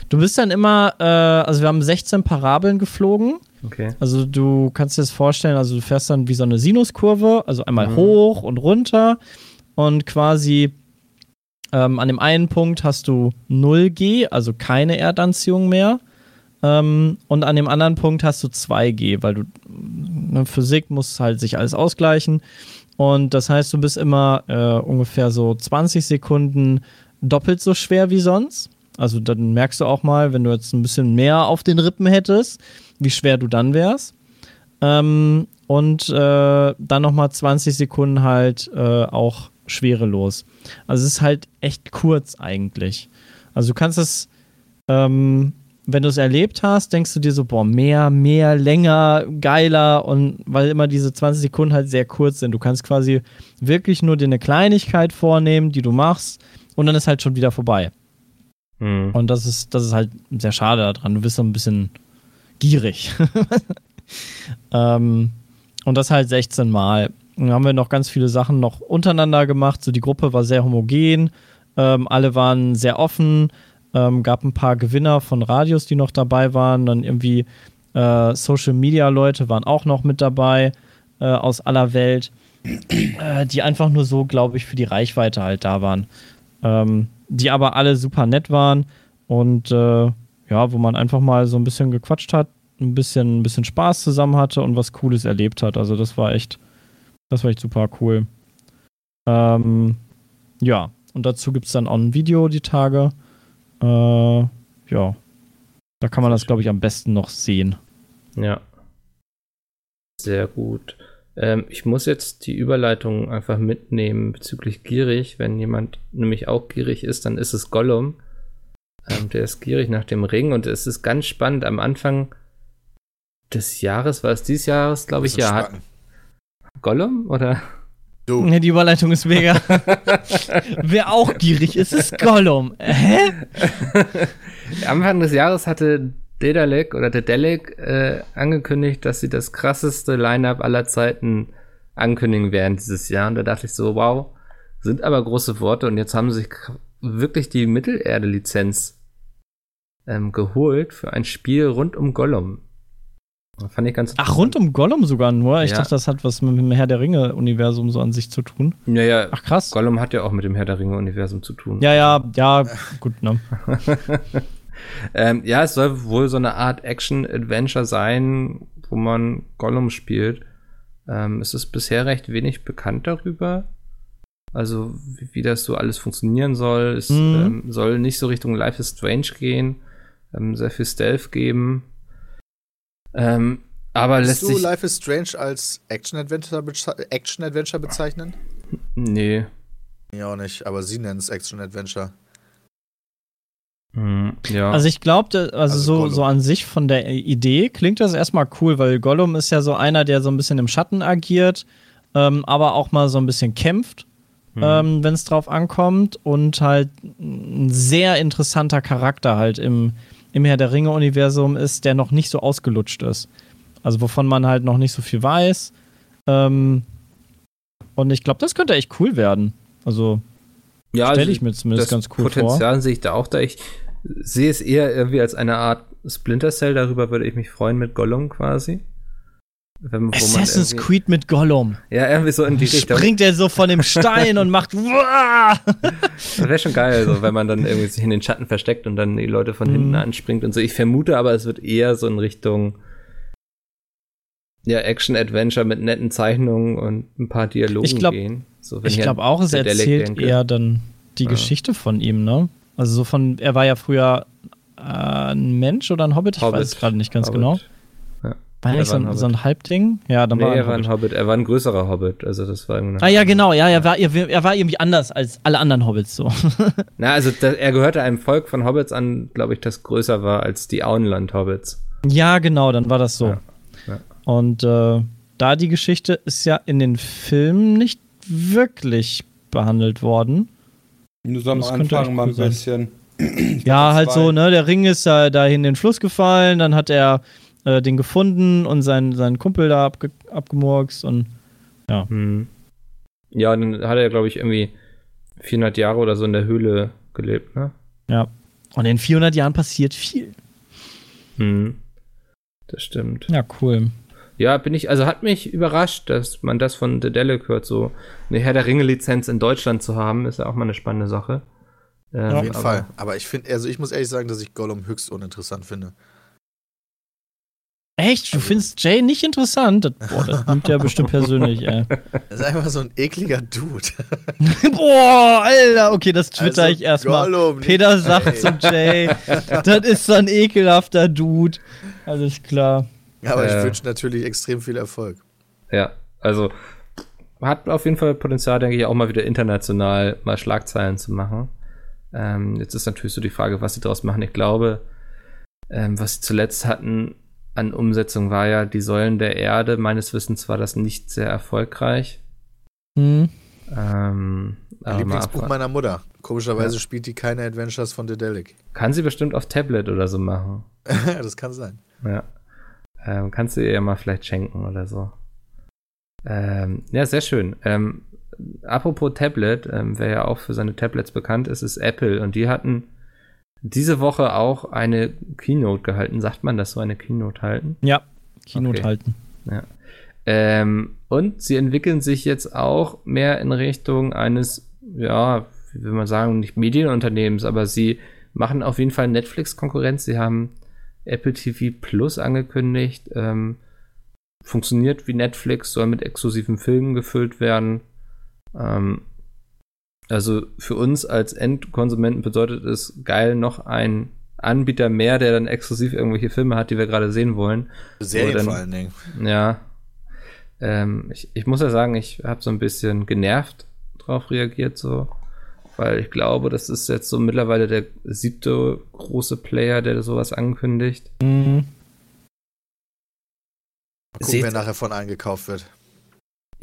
Du bist dann immer, äh, also wir haben 16 Parabeln geflogen. Okay. Also du kannst dir das vorstellen, also du fährst dann wie so eine Sinuskurve, also einmal mhm. hoch und runter und quasi ähm, an dem einen Punkt hast du 0G, also keine Erdanziehung mehr. Ähm, und an dem anderen Punkt hast du 2G, weil du ne, Physik muss halt sich alles ausgleichen. Und das heißt, du bist immer äh, ungefähr so 20 Sekunden doppelt so schwer wie sonst. Also dann merkst du auch mal, wenn du jetzt ein bisschen mehr auf den Rippen hättest, wie schwer du dann wärst. Ähm, und äh, dann nochmal 20 Sekunden halt äh, auch schwerelos. Also es ist halt echt kurz eigentlich. Also du kannst es, ähm, wenn du es erlebt hast, denkst du dir so, boah, mehr, mehr, länger, geiler und weil immer diese 20 Sekunden halt sehr kurz sind. Du kannst quasi wirklich nur dir eine Kleinigkeit vornehmen, die du machst und dann ist halt schon wieder vorbei. Mhm. Und das ist, das ist halt sehr schade daran. Du bist so ein bisschen gierig. <laughs> ähm, und das halt 16 Mal. Dann haben wir noch ganz viele Sachen noch untereinander gemacht. So die Gruppe war sehr homogen. Ähm, alle waren sehr offen. Ähm, gab ein paar Gewinner von Radios, die noch dabei waren. Dann irgendwie äh, Social Media Leute waren auch noch mit dabei äh, aus aller Welt, äh, die einfach nur so, glaube ich, für die Reichweite halt da waren. Ähm, die aber alle super nett waren und äh, ja, wo man einfach mal so ein bisschen gequatscht hat, ein bisschen, ein bisschen Spaß zusammen hatte und was Cooles erlebt hat. Also das war echt, das war echt super cool. Ähm, ja, und dazu gibt es dann auch ein Video die Tage. Äh, ja, da kann man das, glaube ich, am besten noch sehen. Ja. Sehr gut. Ähm, ich muss jetzt die Überleitung einfach mitnehmen bezüglich gierig. Wenn jemand nämlich auch gierig ist, dann ist es Gollum. Ähm, der ist gierig nach dem Ring und es ist ganz spannend. Am Anfang des Jahres, war es dieses Jahres, glaube ich, ja. Hat Gollum oder? Du. Nee, die Überleitung ist mega. <laughs> Wer auch gierig ist, ist Gollum. Hä? <laughs> Anfang des Jahres hatte Dedalek oder Dedalek äh, angekündigt, dass sie das krasseste Line-Up aller Zeiten ankündigen werden dieses Jahr. Und da dachte ich so, wow, sind aber große Worte. Und jetzt haben sie sich wirklich die Mittelerde-Lizenz ähm, geholt für ein Spiel rund um Gollum. Fand ich ganz Ach, rund um Gollum sogar nur. Ich Ja. dachte, das hat was mit dem Herr der Ringe-Universum so an sich zu tun. Ja, ja. Ach, krass. Gollum hat ja auch mit dem Herr der Ringe-Universum zu tun. Ja, ja, ja, gut, ne? <laughs> Ähm, ja, es soll wohl so eine Art Action-Adventure sein, wo man Gollum spielt. Ähm, es ist bisher recht wenig bekannt darüber. Also, wie, wie das so alles funktionieren soll. Es Mhm. ähm, soll nicht so Richtung Life is Strange gehen. Ähm, sehr viel Stealth geben. Ähm, aber lässt Lässt du sich. Life is Strange als Action-Adventure beze Action -Adventure bezeichnen? Nee. Ja, auch nicht, aber sie nennen es Action-Adventure. Hm, ja. Also ich glaube, also, Also so, Gollum. so an sich von der Idee klingt das erstmal cool, weil Gollum ist ja so einer, der so ein bisschen im Schatten agiert, ähm, aber auch mal so ein bisschen kämpft, Hm. ähm, wenn es drauf ankommt und halt ein sehr interessanter Charakter halt im, im Herr der Ringe-Universum ist, der noch nicht so ausgelutscht ist. Also wovon man halt noch nicht so viel weiß. Ähm, und ich glaube, das könnte echt cool werden. Also ja, stelle also ich mir zumindest ganz cool vor. Potenzial sehe ich da auch da. Ich sehe es eher irgendwie als eine Art Splinter Cell. Darüber würde ich mich freuen mit Gollum quasi. Wenn, Assassin's Creed mit Gollum. Ja, irgendwie so in die Richtung. springt er so von dem Stein und macht! <laughs> Das wäre schon geil, so, wenn man dann irgendwie sich in den Schatten versteckt und dann die Leute von hinten Mhm. anspringt und so. Ich vermute aber, es wird eher so in Richtung ja, Action-Adventure mit netten Zeichnungen und ein paar Dialogen Ich glaub- gehen. So, wenn Ich glaube auch, es erzählt eher dann die Ja. Geschichte von ihm, ne? Also so von, er war ja früher äh, ein Mensch oder ein Hobbit, ich Hobbit. weiß es gerade nicht ganz Hobbit. genau. War Er nicht so ein so ein Halbding? Ja, dann Nee, war er er war ein Hobbit. Hobbit. Er war ein größerer Hobbit. Also das war Ah ja, genau, ja, er war, er war irgendwie anders als alle anderen Hobbits so. <laughs> Na, also da, er gehörte einem Volk von Hobbits an, glaube ich, das größer war als die Auenland-Hobbits. ja, genau, dann war das so. Ja, ja. Und äh, da die Geschichte ist ja in den Filmen nicht wirklich behandelt worden. Nur am Das könnte echt Anfang mal ein sein. bisschen. <clears throat> Ja, halt zwei. so, ne? Der Ring ist da, da in den Fluss gefallen, dann hat er äh, den gefunden und seinen, seinen Kumpel da abge abgemurkst und Hm. Ja, und dann hat er, glaube ich, irgendwie 400 Jahre oder so in der Höhle gelebt, ne? ja. Und in 400 Jahren passiert viel. Hm. Das stimmt. Ja, cool. Ja, bin ich, also hat mich überrascht, dass man das von The Delic hört, so eine Herr der Ringe-Lizenz in Deutschland zu haben, ist ja auch mal eine spannende Sache. Ähm, Auf jeden aber- Fall. Aber ich finde, also ich muss ehrlich sagen, dass ich Gollum höchst uninteressant finde. Echt? Du Also- findest Jay nicht interessant? Das, boah, das nimmt ja bestimmt persönlich, ey. <laughs> Er ist einfach so ein ekliger Dude. <laughs> boah, Alter, okay, das twitter Also, ich erstmal. Gollum, nicht- Peter sagt Ey. zu Jay, das ist so ein ekelhafter Dude. Alles klar. Aber ich Äh. wünsche natürlich extrem viel Erfolg. Ja, also hat auf jeden Fall Potenzial, denke ich, auch mal wieder international mal Schlagzeilen zu machen. Ähm, jetzt ist natürlich so die Frage, was sie daraus machen. Ich glaube, ähm, was sie zuletzt hatten an Umsetzung war ja die Säulen der Erde. Meines Wissens war das nicht sehr erfolgreich. Hm. Ähm, Lieblingsbuch meiner Mutter. Komischerweise Ja. spielt die keine Adventures von Dedelic. <laughs> Kann sie bestimmt auf Tablet oder so machen. das kann sein. Ja. Ähm, kannst du ihr ja mal vielleicht schenken oder so. Ähm, ja, sehr schön. Ähm, apropos Tablet, ähm, wer ja auch für seine Tablets bekannt ist, ist Apple. Und die hatten diese Woche auch eine Keynote gehalten. Sagt man das so, eine Keynote halten? Ja, Keynote Okay. halten. Ähm, und sie entwickeln sich jetzt auch mehr in Richtung eines, ja, wie will man sagen, nicht Medienunternehmens, aber sie machen auf jeden Fall Netflix-Konkurrenz. Sie haben Apple TV Plus angekündigt. Ähm, funktioniert wie Netflix, soll mit exklusiven Filmen gefüllt werden. Ähm, also für uns als Endkonsumenten bedeutet es geil noch ein Anbieter mehr, der dann exklusiv irgendwelche Filme hat, die wir gerade sehen wollen. Serien dann- vor allen Dingen. Ja. Ähm, ich, ich muss ja sagen, ich habe so ein bisschen genervt drauf reagiert, so. Weil ich glaube, das ist jetzt so mittlerweile der siebte große Player, der sowas ankündigt. Mhm. Mal gucken, Seht- wer nachher von eingekauft wird.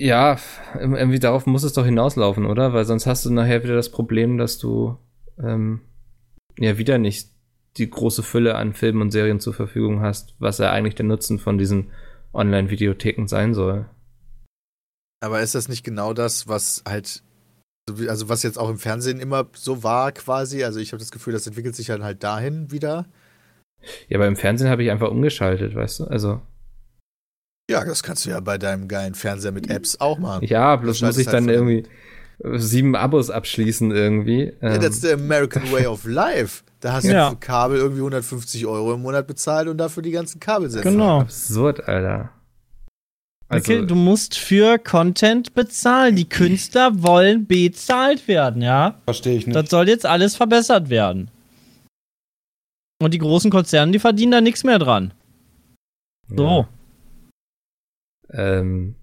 Ja, ir- irgendwie darauf muss es doch hinauslaufen, oder? Weil sonst hast du nachher wieder das Problem, dass du ähm, ja wieder nicht die große Fülle an Filmen und Serien zur Verfügung hast, was ja eigentlich der Nutzen von diesen Online-Videotheken sein soll. Aber ist das nicht genau das, was halt, also was jetzt auch im Fernsehen immer so war quasi? Also ich habe das Gefühl, das entwickelt sich dann halt dahin wieder. Ja, aber im Fernsehen habe ich einfach umgeschaltet, weißt du? Also Ja, das kannst du ja bei deinem geilen Fernseher mit Apps auch machen. Ja, bloß Du muss ich dann halt von irgendwie sieben Abos abschließen irgendwie. Ja, Ähm, that's the American way of life. Da hast du Ja. für Kabel irgendwie 150 Euro im Monat bezahlt und dafür die ganzen Kabelsätze. Genau. absurd, Alter. Also, Mikkel, du musst für Content bezahlen. Die Künstler <laughs> wollen bezahlt werden, ja? Verstehe ich nicht. Das soll jetzt alles verbessert werden. Und die großen Konzerne, die verdienen da nichts mehr dran. So. Ähm,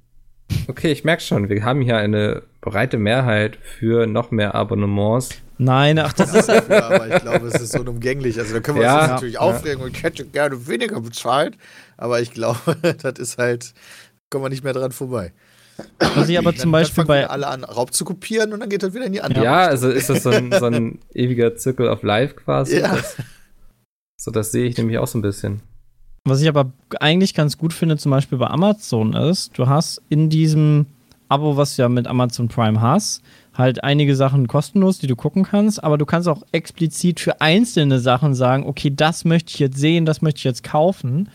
okay, ich merke schon, wir haben hier eine breite Mehrheit für noch mehr Abonnements. Nein, ach, das ist Dafür, <laughs> aber ich glaube, es ist unumgänglich. Also da können wir Ja. uns jetzt natürlich Ja. aufregen und ich hätte gerne weniger bezahlt, aber ich glaube, <laughs> das ist halt, kommen wir nicht mehr dran vorbei. was ich aber Dann, zum Beispiel dann fangen bei. alle an, Raub zu kopieren und dann geht das wieder in die andere. Ja, also ist das so ein, so ein <laughs> ewiger Circle of Life quasi. Ja. Das, so, das sehe ich nämlich auch so ein bisschen. Was ich aber eigentlich ganz gut finde, zum Beispiel bei Amazon ist, du hast in diesem Abo, was du ja mit Amazon Prime hast, halt einige Sachen kostenlos, die du gucken kannst, aber du kannst auch explizit für einzelne Sachen sagen, okay, das möchte ich jetzt sehen, das möchte ich jetzt kaufen.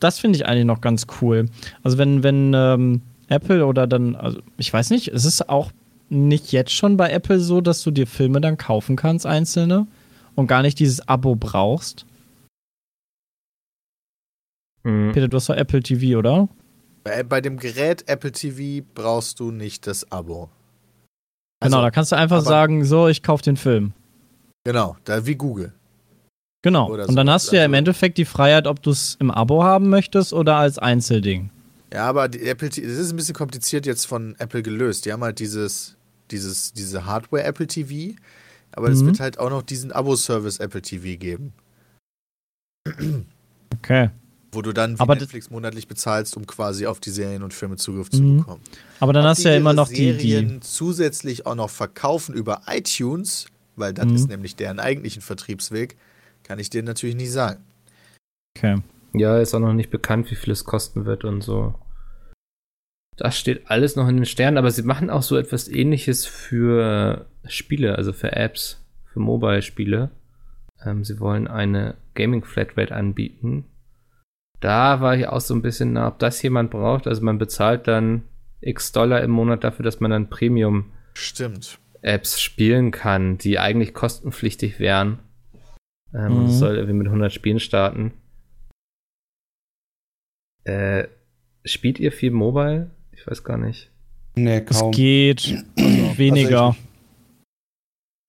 Das finde ich eigentlich noch ganz cool. Also wenn, wenn ähm, Apple oder dann, also ich weiß nicht, es ist auch nicht jetzt schon bei Apple so, dass du dir Filme dann kaufen kannst, einzelne, und gar nicht dieses Abo brauchst. Mhm. Peter, du hast doch Apple TV, oder? Bei, bei dem Gerät Apple TV brauchst du nicht das Abo. Genau, Also, da kannst du einfach aber- sagen, so, ich kaufe den Film. Genau, da wie Google. Genau. Oder Und dann so. hast du ja im Also- Endeffekt die Freiheit, ob du es im Abo haben möchtest oder als Einzelding. Ja, aber die Apple TV, das ist ein bisschen kompliziert jetzt von Apple gelöst. Die haben halt dieses, dieses, diese Hardware Apple TV, aber es Mhm. wird halt auch noch diesen Abo-Service Apple TV geben, Okay. Wo du dann wie Aber Netflix monatlich bezahlst, um quasi auf die Serien und Filme Zugriff Mhm. zu bekommen. Aber dann Ob hast du ja immer noch die, die. Serien zusätzlich auch noch verkaufen über iTunes, weil das Mhm. ist nämlich deren eigentlichen Vertriebsweg, kann ich dir natürlich nicht sagen. Okay. Ja, ist auch noch nicht bekannt, wie viel es kosten wird und so. Das steht alles noch in den Sternen, aber sie machen auch so etwas ähnliches für Spiele, also für Apps, für Mobile-Spiele. Ähm, sie wollen eine Gaming Flatrate anbieten. Da war ich auch so ein bisschen, na, ob das jemand braucht. Also man bezahlt dann x Dollar im Monat dafür, dass man dann Premium Stimmt. Apps spielen kann, die eigentlich kostenpflichtig wären. Ähm, Mhm. und es soll irgendwie mit 100 Spielen starten. Äh, spielt ihr viel Mobile? Ich weiß gar nicht. Nee, Es kaum. geht weniger.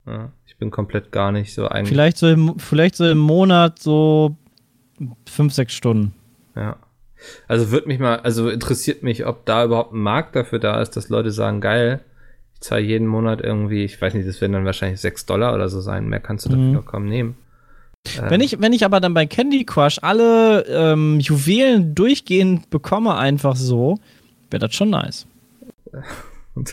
Also Ja, ich bin komplett gar nicht so eigentlich. vielleicht, so im, vielleicht so im Monat so fünf, sechs Stunden. Ja. Also wird mich mal, also interessiert mich, ob da überhaupt ein Markt dafür da ist, dass Leute sagen, geil, ich zahle jeden Monat irgendwie, ich weiß nicht, das werden dann wahrscheinlich 6 Dollar oder so sein, mehr kannst du Mhm. dafür kaum nehmen. Ähm, Wenn ich, wenn ich aber dann bei Candy Crush alle ähm, Juwelen durchgehend bekomme, einfach so, wäre das schon nice. <laughs>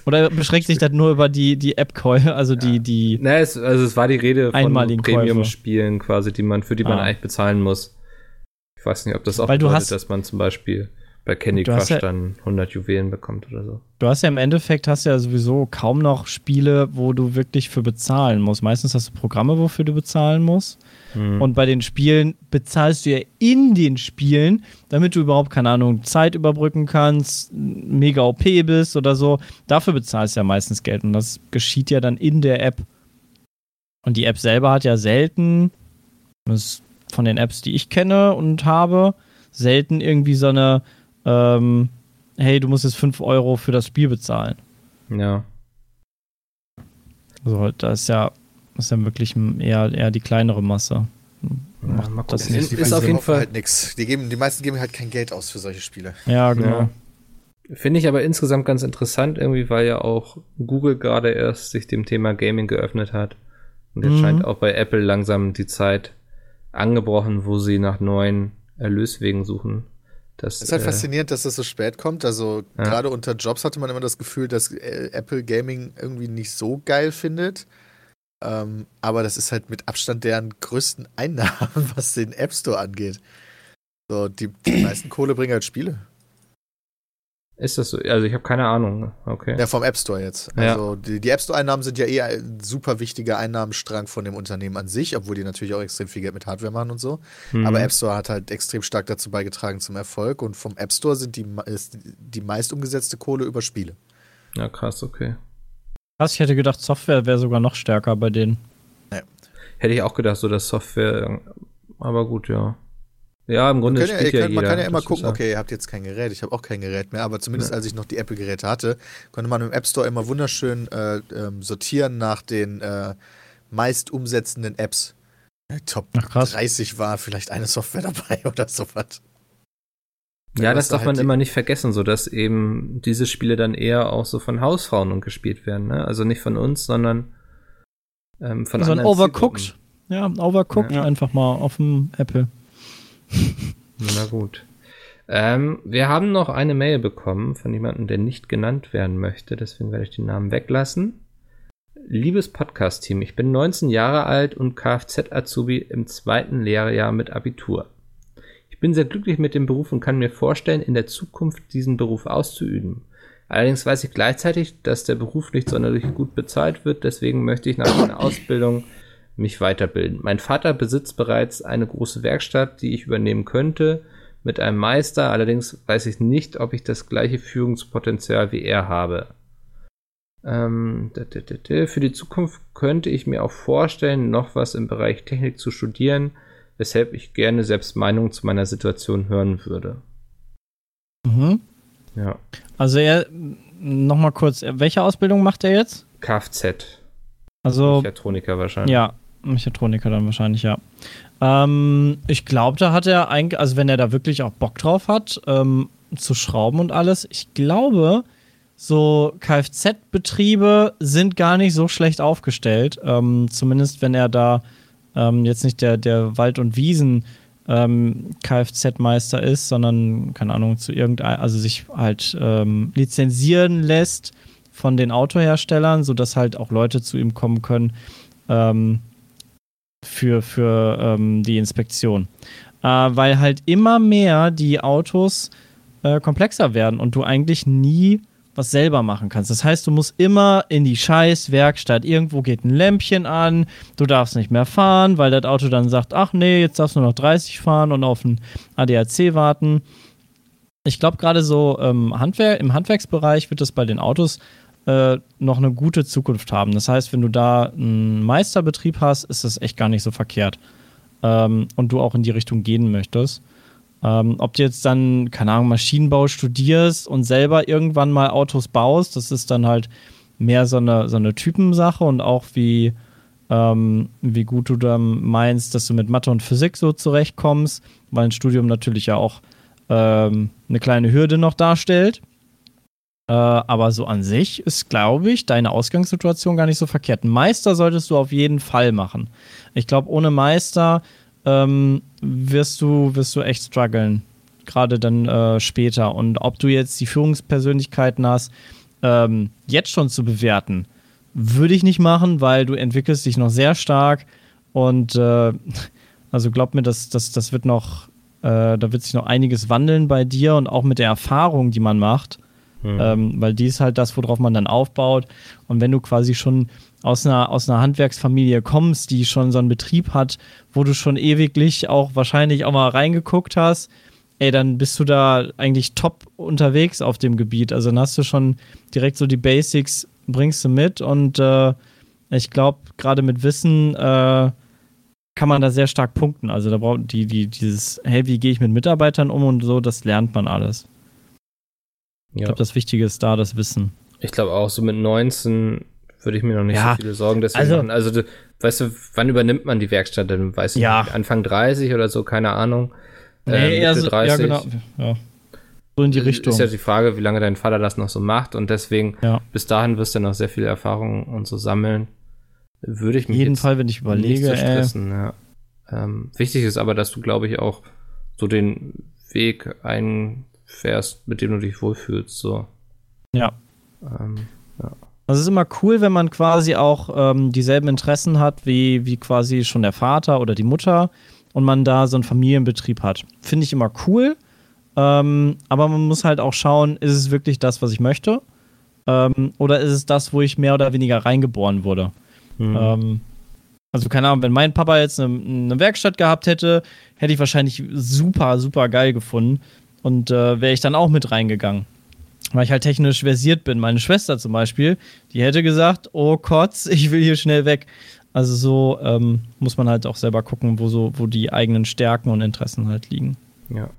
Oder beschränkt sich das nur über die, die App-Käufe, also die, die. Ne, es, also es war die Rede von Premium-Spielen quasi, die man, für die man Ah. eigentlich bezahlen muss. Ich weiß nicht, ob das auch Weil du bedeutet, hast- dass man zum Beispiel bei Candy Crush ja- dann 100 Juwelen bekommt oder so. Du hast ja im Endeffekt hast ja sowieso kaum noch Spiele, wo du wirklich für bezahlen musst. Meistens hast du Programme, wofür du bezahlen musst. Hm. Und bei den Spielen bezahlst du ja in den Spielen, damit du überhaupt, keine Ahnung, Zeit überbrücken kannst, mega OP bist oder so. Dafür bezahlst du ja meistens Geld. Und das geschieht ja dann in der App. Und die App selber hat ja selten, das von den Apps, die ich kenne und habe, selten irgendwie so eine, ähm, hey, du musst jetzt 5 Euro für das Spiel bezahlen. Ja. Also da ist ja, das ist ja wirklich eher, eher die kleinere Masse. Macht mal das nicht. Ist auf jeden Fall- Halt nix. Die, geben, die meisten geben halt kein Geld aus für solche Spiele. Ja, genau. Ja. Finde ich aber insgesamt ganz interessant irgendwie, weil ja auch Google gerade erst sich dem Thema Gaming geöffnet hat. Und jetzt Mhm. scheint auch bei Apple langsam die Zeit angebrochen, wo sie nach neuen Erlöswegen suchen. Das, Es ist halt äh, faszinierend, dass das so spät kommt. Also Ja. gerade unter Jobs hatte man immer das Gefühl, dass äh, Apple Gaming irgendwie nicht so geil findet. Ähm, aber das ist halt mit Abstand deren größten <laughs> Einnahmen, was den App Store angeht. So, die, die meisten Kohle bringen halt Spiele. Ist das so? Also ich habe keine Ahnung. Okay. Ja, vom App Store jetzt. Ja. Also die, die App Store-Einnahmen sind ja eh ein super wichtiger Einnahmenstrang von dem Unternehmen an sich, obwohl die natürlich auch extrem viel Geld mit Hardware machen und so. Mhm. Aber App Store hat halt extrem stark dazu beigetragen zum Erfolg und vom App Store sind die, ist die meist umgesetzte Kohle über Spiele. Ja, krass, okay. Krass, ich hätte gedacht, Software wäre sogar noch stärker bei denen. Hätte ich auch gedacht, so das Software, aber gut, ja. Ja, im Man Grunde kann ja, ja könnt, man kann ja immer gucken, okay, ihr habt jetzt kein Gerät, ich habe auch kein Gerät mehr, aber zumindest Ja. als ich noch die Apple-Geräte hatte, konnte man im App Store immer wunderschön äh, ähm, sortieren nach den äh, meist umsetzenden Apps. Ja, Top Ach, krass. 30 war vielleicht eine Software <laughs> dabei oder sowas. Ja, das darf halt man immer nicht vergessen, so dass eben diese Spiele dann eher auch so von Hausfrauen und gespielt werden, ne? Also nicht von uns, sondern ähm, von so ein anderen Overcooked. Zielgruppen. Ja, Overcooked Ja. einfach mal auf dem Apple. <laughs> Na gut. Ähm, wir haben noch eine Mail bekommen von jemandem, der nicht genannt werden möchte, deswegen werde ich den Namen weglassen. Liebes Podcast-Team, ich bin 19 Jahre alt und Kfz-Azubi im zweiten Lehrjahr mit Abitur. Ich bin sehr glücklich mit dem Beruf und kann mir vorstellen, in der Zukunft diesen Beruf auszuüben. Allerdings weiß ich gleichzeitig, dass der Beruf nicht sonderlich gut bezahlt wird, deswegen möchte ich nach meiner Ausbildung mich weiterbilden. Mein Vater besitzt bereits eine große Werkstatt, die ich übernehmen könnte, mit einem Meister, allerdings weiß ich nicht, ob ich das gleiche Führungspotenzial wie er habe. Ähm. Für die Zukunft könnte ich mir auch vorstellen, noch was im Bereich Technik zu studieren, weshalb ich gerne selbst Meinung zu meiner Situation hören würde. Mhm. Ja. Also er, nochmal kurz, welche Ausbildung macht er jetzt? Kfz. Also, Mechatroniker wahrscheinlich. ja, Mechatroniker dann wahrscheinlich, ja. Ähm, ich glaube, da hat er eigentlich, also wenn er da wirklich auch Bock drauf hat, ähm, zu schrauben und alles, ich glaube, so Kfz-Betriebe sind gar nicht so schlecht aufgestellt. Ähm, zumindest wenn er da ähm, jetzt nicht der, der Wald- und Wiesen ähm, Kfz-Meister ist, sondern, keine Ahnung, zu irgendein, also sich halt ähm, lizenzieren lässt von den Autoherstellern, sodass halt auch Leute zu ihm kommen können ähm, für, für ähm, die Inspektion. Äh, weil halt immer mehr die Autos äh, komplexer werden und du eigentlich nie was selber machen kannst. Das heißt, du musst immer in die scheiß Werkstatt. Irgendwo geht ein Lämpchen an, du darfst nicht mehr fahren, weil das Auto dann sagt, ach nee, jetzt darfst du noch 30 fahren und auf ein ADAC warten. Ich glaube, gerade so ähm, Handwer im Handwerksbereich wird das bei den Autos äh, noch eine gute Zukunft haben. Das heißt, wenn du da einen Meisterbetrieb hast, ist das echt gar nicht so verkehrt. Ähm, und du auch in die Richtung gehen möchtest. Ähm, ob du jetzt dann, keine Ahnung, Maschinenbau studierst und selber irgendwann mal Autos baust, das ist dann halt mehr so eine, so eine Typensache und auch wie, ähm, wie gut du dann meinst, dass du mit Mathe und Physik so zurechtkommst, weil ein Studium natürlich ja auch ähm, eine kleine Hürde noch darstellt. Äh, aber so an sich ist, glaube ich, deine Ausgangssituation gar nicht so verkehrt. Einen Meister solltest du auf jeden Fall machen. Ich glaube, ohne Meister ähm, wirst, du, wirst du echt strugglen. Gerade dann äh, später. Und ob du jetzt die Führungspersönlichkeiten hast, ähm, jetzt schon zu bewerten, würde ich nicht machen, weil du entwickelst dich noch sehr stark. Und äh, <laughs> also glaub mir, das, das, das wird noch, äh, da wird sich noch einiges wandeln bei dir und auch mit der Erfahrung, die man macht. Hm. Ähm, weil die ist halt das, worauf man dann aufbaut. Und wenn du quasi schon aus einer, aus einer Handwerksfamilie kommst, die schon so einen Betrieb hat, wo du schon ewiglich auch wahrscheinlich auch mal reingeguckt hast, ey, dann bist du da eigentlich top unterwegs auf dem Gebiet. Also dann hast du schon direkt so die Basics, bringst du mit und äh, ich glaube, gerade mit Wissen äh, kann man da sehr stark punkten. Also da braucht die, die, dieses, hey, wie gehe ich mit Mitarbeitern um und so, das lernt man alles. Ich Ja. glaube, das Wichtige ist da das Wissen. Ich glaube auch, so mit 19 würde ich mir noch nicht Ja, so viele Sorgen deswegen also- machen. Also, du, weißt du, wann übernimmt man die Werkstatt? Dann weiß ich Ja. nicht, Anfang 30 oder so, keine Ahnung. Nee, Äh, eher Mitte so, 30. ja, genau. Ja. So in die Richtung. Ist ja die Frage, wie lange dein Vater das noch so macht und deswegen, Ja. bis dahin wirst du noch sehr viel Erfahrung und so sammeln. Würde ich mich jeden Fall, wenn ich überlege, so ey. stressen, ja. ähm, Wichtig ist aber, dass du, glaube ich, auch so den Weg einfährst, mit dem du dich wohlfühlst, so. Ja. Ähm, Also es ist immer cool, wenn man quasi auch ähm, dieselben Interessen hat wie, wie quasi schon der Vater oder die Mutter und man da so einen Familienbetrieb hat. Finde ich immer cool. Ähm, aber man muss halt auch schauen, ist es wirklich das, was ich möchte? Ähm, oder ist es das, wo ich mehr oder weniger reingeboren wurde? Mhm. Ähm, also keine Ahnung, wenn mein Papa jetzt eine, eine, Werkstatt gehabt hätte, hätte ich wahrscheinlich super, super geil gefunden und äh, wäre ich dann auch mit reingegangen. Weil ich halt technisch versiert bin. Meine Schwester zum Beispiel, die hätte gesagt, oh Kotz, <laughs> ich will hier schnell weg. Also so ähm, muss man halt auch selber gucken, wo so, wo die eigenen Stärken und Interessen halt liegen. Ja.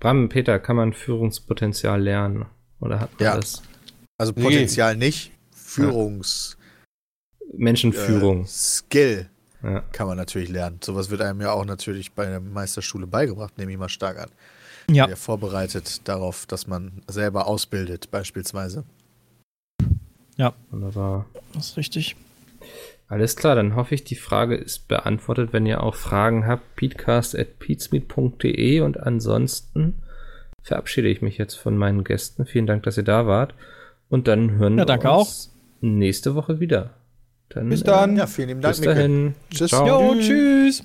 Bram, Peter, kann man Führungspotenzial lernen? Oder hat man ja. das? Also Potenzial nee. nicht, Führungs. Menschenführung. Äh, Skill ja. kann man natürlich lernen. Sowas wird einem ja auch natürlich bei der Meisterschule beigebracht, nehme ich mal stark an. Ja. Der vorbereitet darauf, dass man selber ausbildet, beispielsweise. Ja. Wunderbar. Das ist richtig. Alles klar, dann hoffe ich, die Frage ist beantwortet. Wenn ihr auch Fragen habt, peatcast.peatsmeet.de und ansonsten verabschiede ich mich jetzt von meinen Gästen. Vielen Dank, dass ihr da wart. Und dann hören ja, wir uns auch. nächste Woche wieder. Dann, Bis dann. Äh, ja, vielen lieben Dank. Bis dahin. Tschüss. Jo, tschüss.